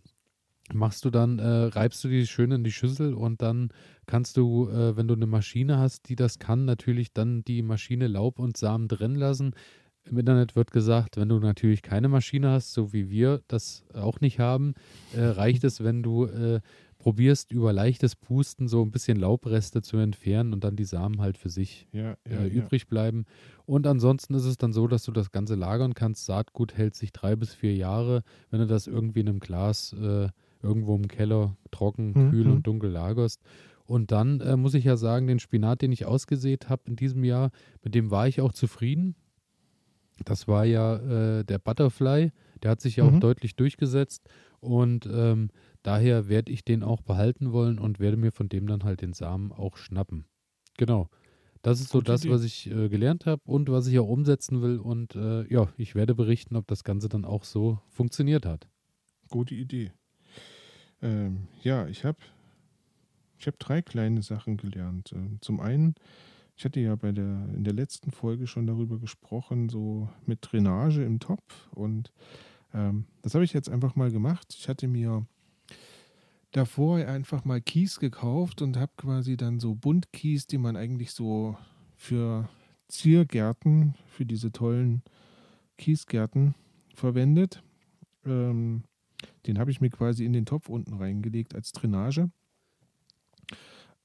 machst du dann, äh, reibst du die schön in die Schüssel und dann kannst du, äh, wenn du eine Maschine hast, die das kann, natürlich dann die Maschine Laub und Samen drin lassen. Im Internet wird gesagt, wenn du natürlich keine Maschine hast, so wie wir das auch nicht haben, äh, reicht es, wenn du äh, probierst, über leichtes Pusten so ein bisschen Laubreste zu entfernen und dann die Samen halt für sich Ja, ja, äh, ja. übrig bleiben. Und ansonsten ist es dann so, dass du das Ganze lagern kannst. Saatgut hält sich drei bis vier Jahre, wenn du das irgendwie in einem Glas äh, irgendwo im Keller trocken, Mhm. kühl und dunkel lagerst. Und dann äh, muss ich ja sagen, den Spinat, den ich ausgesät habe in diesem Jahr, mit dem war ich auch zufrieden. Das war ja äh, der Butterfly, der hat sich ja auch Mhm. deutlich durchgesetzt und ähm, daher werde ich den auch behalten wollen und werde mir von dem dann halt den Samen auch schnappen. Genau. Das ist so Gute das, Idee. was ich äh, gelernt habe und was ich auch umsetzen will. Und äh, ja, ich werde berichten, ob das Ganze dann auch so funktioniert hat. Gute Idee. Ähm, ja, ich habe ich hab drei kleine Sachen gelernt. Ähm, Zum einen, ich hatte ja bei der, in der letzten Folge schon darüber gesprochen, so mit Drainage im Topf. Und ähm, das habe ich jetzt einfach mal gemacht. Ich hatte mir davor einfach mal Kies gekauft und habe quasi dann so Buntkies, die man eigentlich so für Ziergärten, für diese tollen Kiesgärten verwendet. Ähm, den habe ich mir quasi in den Topf unten reingelegt als Drainage.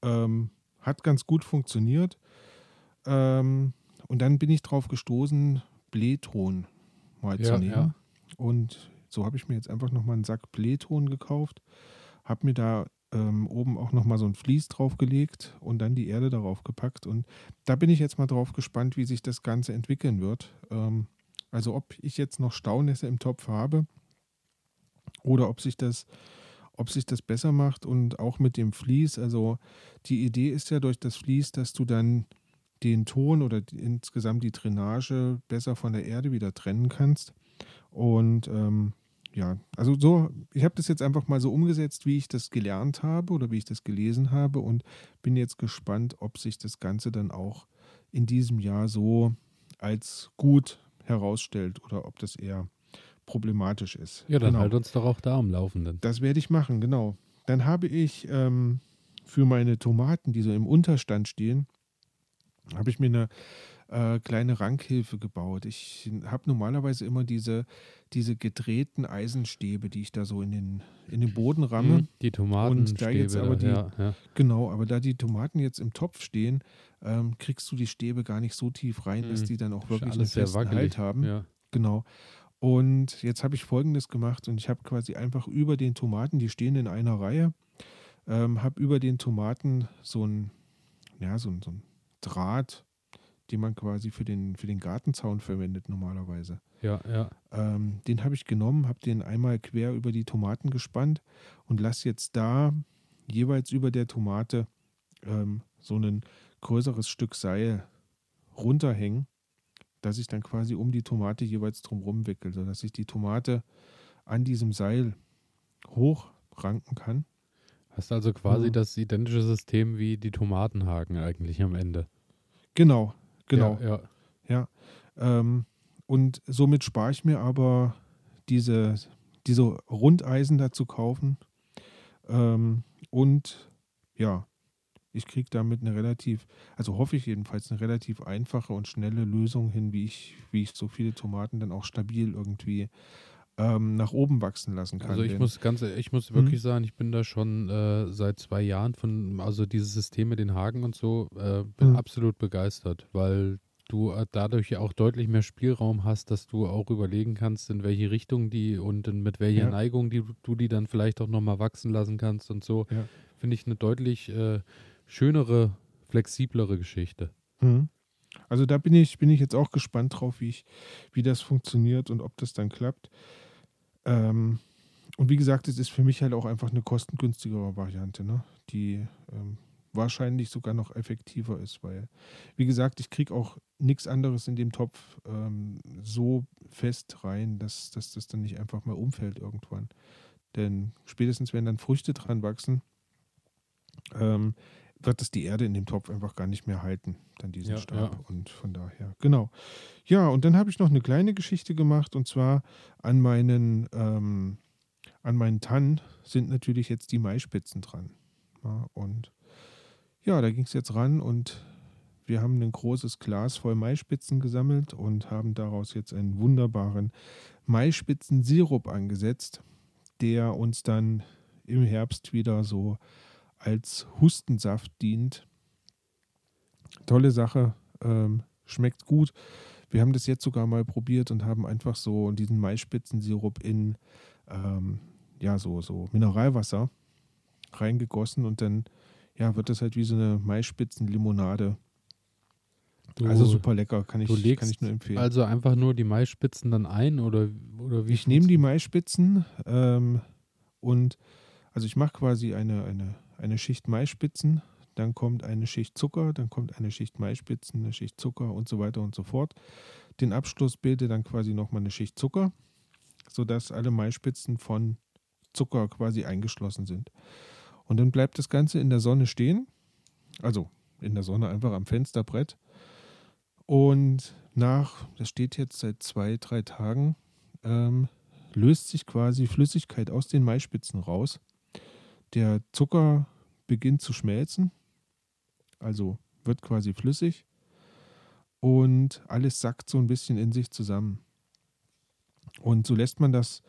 Ähm, hat ganz gut funktioniert. Ähm, und dann bin ich drauf gestoßen, Blähton mal zu Ja, nehmen. ja. Und so habe ich mir jetzt einfach nochmal einen Sack Blähton gekauft. Habe mir da ähm, oben auch nochmal so ein Vlies draufgelegt und dann die Erde darauf gepackt. Und da bin ich jetzt mal drauf gespannt, wie sich das Ganze entwickeln wird. Ähm, also ob ich jetzt noch Staunässe im Topf habe oder ob sich das, ob sich das besser macht und auch mit dem Vlies. Also die Idee ist ja durch das Vlies, dass du dann den Ton oder die, insgesamt die Drainage besser von der Erde wieder trennen kannst. Und ähm, ja, also so, ich habe das jetzt einfach mal so umgesetzt, wie ich das gelernt habe oder wie ich das gelesen habe und bin jetzt gespannt, ob sich das Ganze dann auch in diesem Jahr so als gut herausstellt oder ob das eher problematisch ist. Ja, dann Genau. halt uns doch auch da am Laufenden. Das werde ich machen, genau. Dann habe ich ähm, für meine Tomaten, die so im Unterstand stehen, habe ich mir eine äh, kleine Rankhilfe gebaut. Ich habe normalerweise immer diese, diese gedrehten Eisenstäbe, die ich da so in den, in den Boden ramme. Mhm, Die Tomatenstäbe. da jetzt aber die- ja, ja. Genau, aber da die Tomaten jetzt im Topf stehen, ähm, kriegst du die Stäbe gar nicht so tief rein, dass Mhm. die dann auch wirklich einen festen wackelig. Halt haben. Ja. Genau. Und jetzt habe ich folgendes gemacht und ich habe quasi einfach über den Tomaten, die stehen in einer Reihe, ähm, habe über den Tomaten so ein, ja, so ein, so ein Draht, den man quasi für den, für den Gartenzaun verwendet normalerweise. ja, ja. Ähm, den habe ich genommen, habe den einmal quer über die Tomaten gespannt und lasse jetzt da jeweils über der Tomate ähm, so ein größeres Stück Seil runterhängen, dass ich dann quasi um die Tomate jeweils drumherum wickel, sodass ich die Tomate an diesem Seil hochranken kann. Hast also quasi Mhm. das identische System wie die Tomatenhaken eigentlich am Ende. Genau, genau. Ja, ja. Ähm, und somit spare ich mir aber diese, diese Rundeisen dazu kaufen, Ähm, und ja, ich kriege damit eine relativ, also hoffe ich jedenfalls, eine relativ einfache und schnelle Lösung hin, wie ich, wie ich so viele Tomaten dann auch stabil irgendwie ähm, nach oben wachsen lassen kann. Also ich Denn- muss ganz, ich muss Mhm. wirklich sagen, ich bin da schon äh, seit zwei Jahren von, also dieses System mit den Haken und so, äh, bin Mhm. absolut begeistert, weil du äh, dadurch ja auch deutlich mehr Spielraum hast, dass du auch überlegen kannst, in welche Richtung die und mit welcher Ja. Neigung die, du die dann vielleicht auch nochmal wachsen lassen kannst und so. Ja. Finde ich eine deutlich äh, schönere, flexiblere Geschichte. Mhm. Also da bin ich, bin ich jetzt auch gespannt drauf, wie, ich, wie das funktioniert und ob das dann klappt. Ähm, und wie gesagt, es ist für mich halt auch einfach eine kostengünstigere Variante, ne? die ähm, wahrscheinlich sogar noch effektiver ist, weil, wie gesagt, ich kriege auch nichts anderes in dem Topf ähm, so fest rein, dass, dass das dann nicht einfach mal umfällt irgendwann. Denn spätestens, wenn dann Früchte dran wachsen, ähm, wird das die Erde in dem Topf einfach gar nicht mehr halten, dann diesen Ja, Stab. ja. Und von daher, genau. Ja, und dann habe ich noch eine kleine Geschichte gemacht und zwar an meinen, ähm, an meinen Tannen sind natürlich jetzt die Maispitzen dran. Ja, und ja, da ging es jetzt ran und wir haben ein großes Glas voll Maispitzen gesammelt und haben daraus jetzt einen wunderbaren Maispitzensirup angesetzt, der uns dann im Herbst wieder so als Hustensaft dient. Tolle Sache, ähm, schmeckt gut. Wir haben das jetzt sogar mal probiert und haben einfach so diesen Maispitzensirup in ähm, ja so so Mineralwasser reingegossen und dann ja wird das halt wie so eine Maispitzenlimonade. Du, also super lecker, kann ich, kann ich nur empfehlen. also einfach nur die Maispitzen dann ein oder, oder wie? Ich nehme die Maispitzen ähm, und also ich mache quasi eine, eine, eine Schicht Maispitzen, dann kommt eine Schicht Zucker, dann kommt eine Schicht Maispitzen, eine Schicht Zucker und so weiter und so fort. Den Abschluss bildet dann quasi nochmal eine Schicht Zucker, sodass alle Maispitzen von Zucker quasi eingeschlossen sind. Und dann bleibt das Ganze in der Sonne stehen, also in der Sonne einfach am Fensterbrett. Und nach, das steht jetzt seit zwei, drei Tagen, ähm, löst sich quasi Flüssigkeit aus den Maispitzen raus. Der Zucker beginnt zu schmelzen, also wird quasi flüssig und alles sackt so ein bisschen in sich zusammen. Und so lässt man das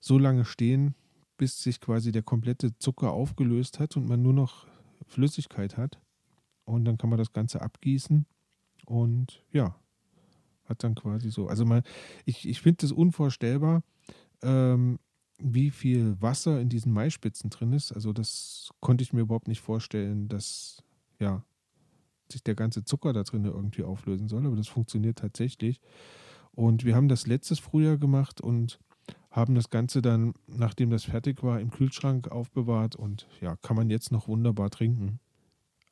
so lange stehen, bis sich quasi der komplette Zucker aufgelöst hat und man nur noch Flüssigkeit hat. Und dann kann man das Ganze abgießen und ja, hat dann quasi so. Also man, ich, ich finde das unvorstellbar, ähm, wie viel Wasser in diesen Maispitzen drin ist. Also das konnte ich mir überhaupt nicht vorstellen, dass ja sich der ganze Zucker da drin irgendwie auflösen soll. Aber das funktioniert tatsächlich. Und wir haben das letztes Frühjahr gemacht und haben das Ganze dann, nachdem das fertig war, im Kühlschrank aufbewahrt und ja, kann man jetzt noch wunderbar trinken.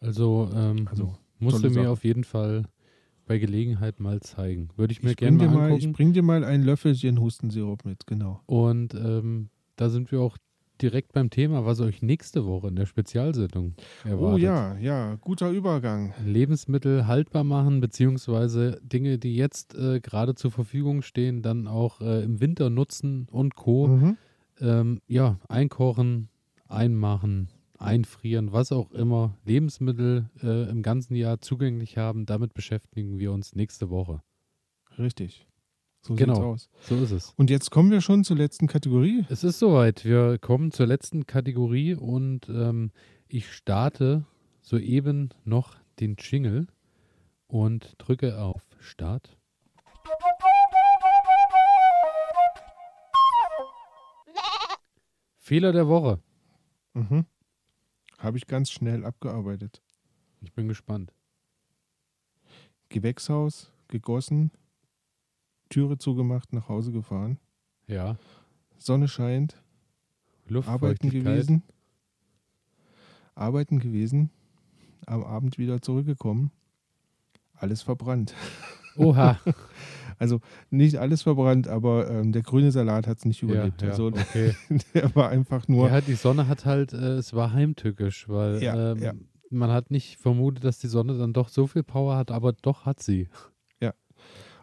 Also, ähm, Also, musst du mir Sache. auf jeden Fall bei Gelegenheit mal zeigen. Würde ich mir Ich gerne mal mal, ich bring dir mal ein Löffelchen Hustensirup mit, genau. Und ähm, da sind wir auch direkt beim Thema, was euch nächste Woche in der Spezialsendung erwartet. Oh ja, ja, guter Übergang. Lebensmittel haltbar machen, beziehungsweise Dinge, die jetzt äh, gerade zur Verfügung stehen, dann auch äh, im Winter nutzen und Co. Mhm. Ähm, ja, einkochen, einmachen, einfrieren, was auch immer. Lebensmittel äh, im ganzen Jahr zugänglich haben, damit beschäftigen wir uns nächste Woche. Richtig. So Genau. sieht's aus. So ist es. Und jetzt kommen wir schon zur letzten Kategorie. Es ist soweit. Wir kommen zur letzten Kategorie und ähm, ich starte soeben noch den Jingle und drücke auf Start. Fehler der Woche. Mhm. Habe ich ganz schnell abgearbeitet. Ich bin gespannt. Gewächshaus, gegossen, Türe zugemacht, nach Hause gefahren. Ja. Sonne scheint, arbeiten gewesen. Arbeiten gewesen. Am Abend wieder zurückgekommen. Alles verbrannt. Oha. Also nicht alles verbrannt, aber ähm, der grüne Salat hat es nicht ja, überlebt. ja, Also okay. der war einfach nur. Ja, die Sonne hat halt, äh, es war heimtückisch, weil Ja, ähm, ja. man hat nicht vermutet, dass die Sonne dann doch so viel Power hat, aber doch hat sie.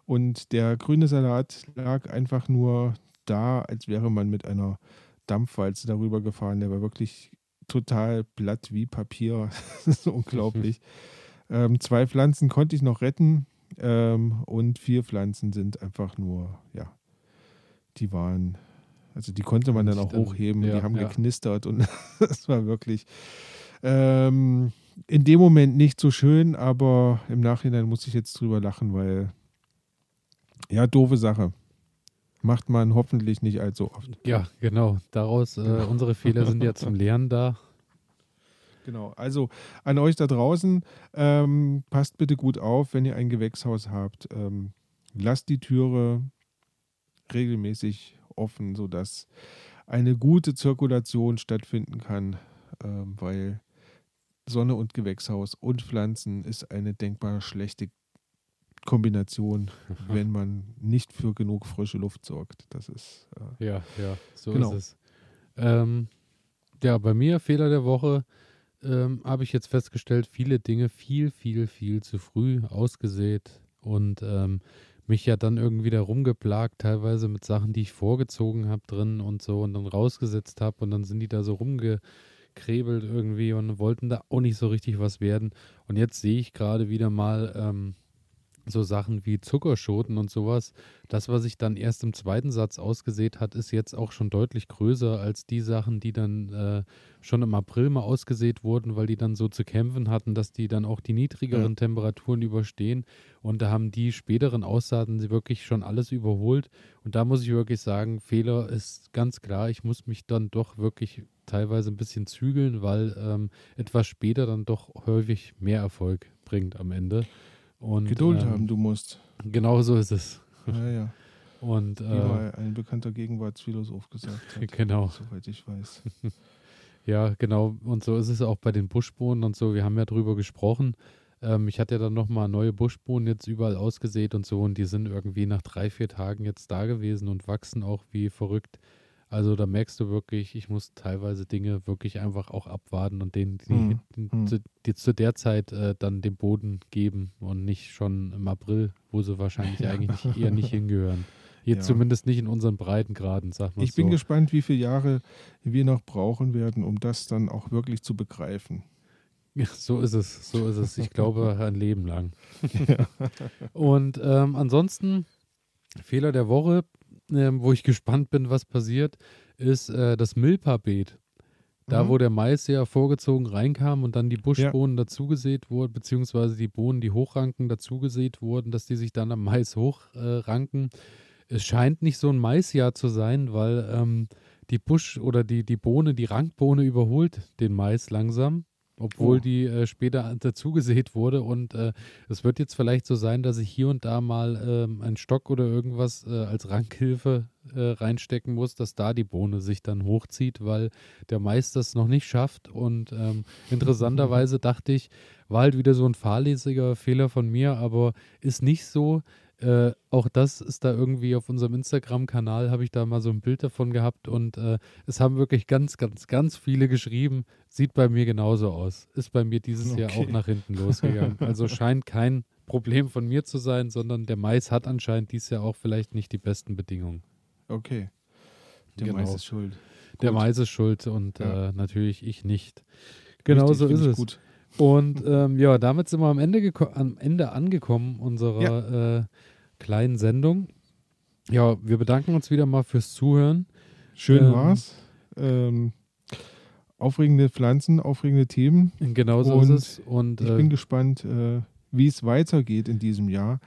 Und der grüne Salat lag einfach nur da, als wäre man mit einer Dampfwalze darüber gefahren. Der war wirklich total platt wie Papier. das ist unglaublich. ähm, zwei Pflanzen konnte ich noch retten ähm, und vier Pflanzen sind einfach nur, ja, die waren, also die konnte man dann auch hochheben, ja, die haben ja. geknistert und das war wirklich ähm, in dem Moment nicht so schön, aber im Nachhinein muss ich jetzt drüber lachen, weil ja, doofe Sache. Macht man hoffentlich nicht allzu oft. Ja, genau. Daraus, äh, genau. unsere Fehler sind ja zum Lernen da. Genau, also an euch da draußen, ähm, passt bitte gut auf, wenn ihr ein Gewächshaus habt. Ähm, lasst die Türe regelmäßig offen, sodass eine gute Zirkulation stattfinden kann, ähm, weil Sonne und Gewächshaus und Pflanzen ist eine denkbar schlechte Kombination, wenn man nicht für genug frische Luft sorgt. Das ist. Äh, ja, ja, so genau. ist es. Ähm, ja, bei mir, Fehler der Woche, ähm, habe ich jetzt festgestellt, viele Dinge viel, viel, viel zu früh ausgesät und ähm, mich ja dann irgendwie da rumgeplagt, teilweise mit Sachen, die ich vorgezogen habe drin und so und dann rausgesetzt habe und dann sind die da so rumgekrebelt irgendwie und wollten da auch nicht so richtig was werden. Und jetzt sehe ich gerade wieder mal, ähm, so Sachen wie Zuckerschoten und sowas, das, was sich dann erst im zweiten Satz ausgesät hat, ist jetzt auch schon deutlich größer als die Sachen, die dann äh, schon im April mal ausgesät wurden, weil die dann so zu kämpfen hatten, dass die dann auch die niedrigeren ja. Temperaturen überstehen. Und da haben die späteren Aussaaten sie wirklich schon alles überholt. Und da muss ich wirklich sagen, Fehler ist ganz klar. Ich muss mich dann doch wirklich teilweise ein bisschen zügeln, weil ähm, etwas später dann doch häufig mehr Erfolg bringt am Ende. Und, Geduld ähm, haben, du musst. Genau so ist es. Ja, ja. Und, Wie äh, mal ein bekannter Gegenwartsphilosoph gesagt hat. Genau. Soweit ich weiß. ja, genau. Und so ist es auch bei den Buschbohnen und so. Wir haben ja drüber gesprochen. Ähm, ich hatte ja dann nochmal neue Buschbohnen jetzt überall ausgesät und so. Und die sind irgendwie nach drei, vier Tagen jetzt da gewesen und wachsen auch wie verrückt. Also da merkst du wirklich, ich muss teilweise Dinge wirklich einfach auch abwarten und denen, die, hm. die, hm. Zu, die zu, der Zeit äh, dann den Boden geben und nicht schon im April, wo sie wahrscheinlich ja. eigentlich nicht, eher nicht hingehören. Jetzt ja. zumindest nicht in unseren Breitengraden, sag mal Ich so. bin gespannt, wie viele Jahre wir noch brauchen werden, um das dann auch wirklich zu begreifen. Ja, so ist es, so ist es. Ich glaube, ein Leben lang. Ja. Und ähm, ansonsten, Fehler der Woche, ähm, wo ich gespannt bin, was passiert, ist äh, das Milpa-Beet. Da, mhm. wo der Mais ja vorgezogen reinkam und dann die Buschbohnen ja. dazugesät wurden, beziehungsweise die Bohnen, die hochranken, dazugesät wurden, dass die sich dann am Mais hochranken. Äh, es scheint nicht so ein Maisjahr zu sein, weil ähm, die Busch- oder die, die Bohne, die Rankbohne überholt den Mais langsam obwohl oh. die äh, später dazugesät wurde. Und äh, es wird jetzt vielleicht so sein, dass ich hier und da mal ähm, einen Stock oder irgendwas äh, als Rankhilfe äh, reinstecken muss, dass da die Bohne sich dann hochzieht, weil der Mais das noch nicht schafft. Und ähm, interessanterweise dachte ich, war halt wieder so ein fahrlässiger Fehler von mir, aber ist nicht so. Äh, auch das ist da irgendwie auf unserem Instagram-Kanal, habe ich da mal so ein Bild davon gehabt und äh, es haben wirklich ganz, ganz, ganz viele geschrieben, sieht bei mir genauso aus. Ist bei mir dieses okay. Jahr auch nach hinten losgegangen. Also scheint kein Problem von mir zu sein, sondern der Mais hat anscheinend dieses Jahr auch vielleicht nicht die besten Bedingungen. Okay. Der genau. Mais ist schuld. Gut. Der Mais ist schuld und ja. äh, natürlich ich nicht. Genau so ist es. Gut. Und ähm, ja, damit sind wir am Ende, am Ende angekommen unserer ja. äh, kleinen Sendung. Ja, wir bedanken uns wieder mal fürs Zuhören. Schön ähm, war's. Ähm, aufregende Pflanzen, aufregende Themen. Genau so ist es. Und, ich äh, bin gespannt, äh, wie es weitergeht in diesem Jahr.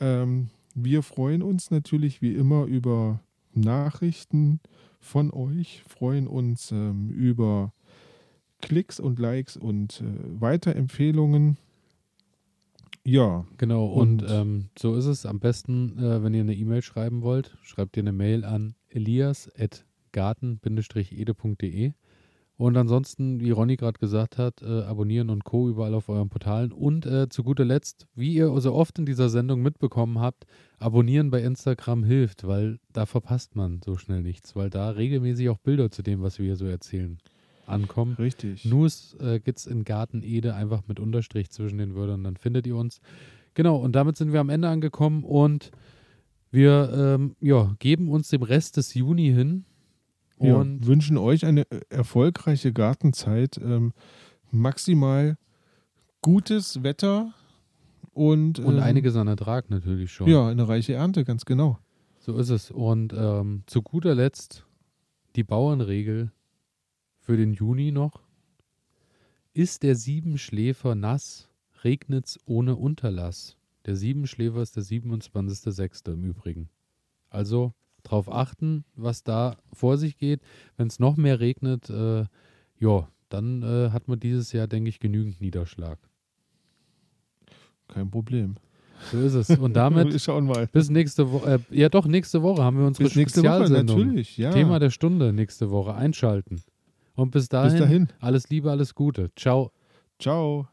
Ähm, wir freuen uns natürlich wie immer über Nachrichten von euch, freuen uns ähm, über Klicks und Likes und äh, Weiterempfehlungen. Ja. Genau, und, und ähm, so ist es. Am besten, äh, wenn ihr eine E-Mail schreiben wollt, schreibt ihr eine Mail an elias.garten-ede.de. Und ansonsten, wie Ronny gerade gesagt hat, äh, abonnieren und Co. überall auf euren Portalen. Und äh, zu guter Letzt, wie ihr so oft in dieser Sendung mitbekommen habt, abonnieren bei Instagram hilft, weil da verpasst man so schnell nichts, weil da regelmäßig auch Bilder zu dem, was wir hier so erzählen ankommen. Richtig. News äh, gibt es in Garten Ede einfach mit Unterstrich zwischen den Wörtern, dann findet ihr uns. Genau, und damit sind wir am Ende angekommen und wir ähm, ja, geben uns dem Rest des Juni hin. Und ja, wünschen euch eine äh, erfolgreiche Gartenzeit. Ähm, maximal gutes Wetter und, und ähm, einiges an Ertrag natürlich schon. Ja, eine reiche Ernte, ganz genau. So ist es. Und ähm, zu guter Letzt die Bauernregel für den Juni noch. Ist der Siebenschläfer nass, regnet's ohne Unterlass. Der Siebenschläfer ist der 27.06. im Übrigen. Also darauf achten, was da vor sich geht. Wenn es noch mehr regnet, äh, ja, dann äh, hat man dieses Jahr, denke ich, genügend Niederschlag. Kein Problem. So ist es. Und damit schauen mal. bis nächste Woche. Äh, ja, doch, nächste Woche haben wir unsere Bis nächste Woche, Spezialsendung. natürlich. Ja. Thema der Stunde nächste Woche. Einschalten. Und bis dahin, Bis dahin. alles Liebe, alles Gute. Ciao. Ciao.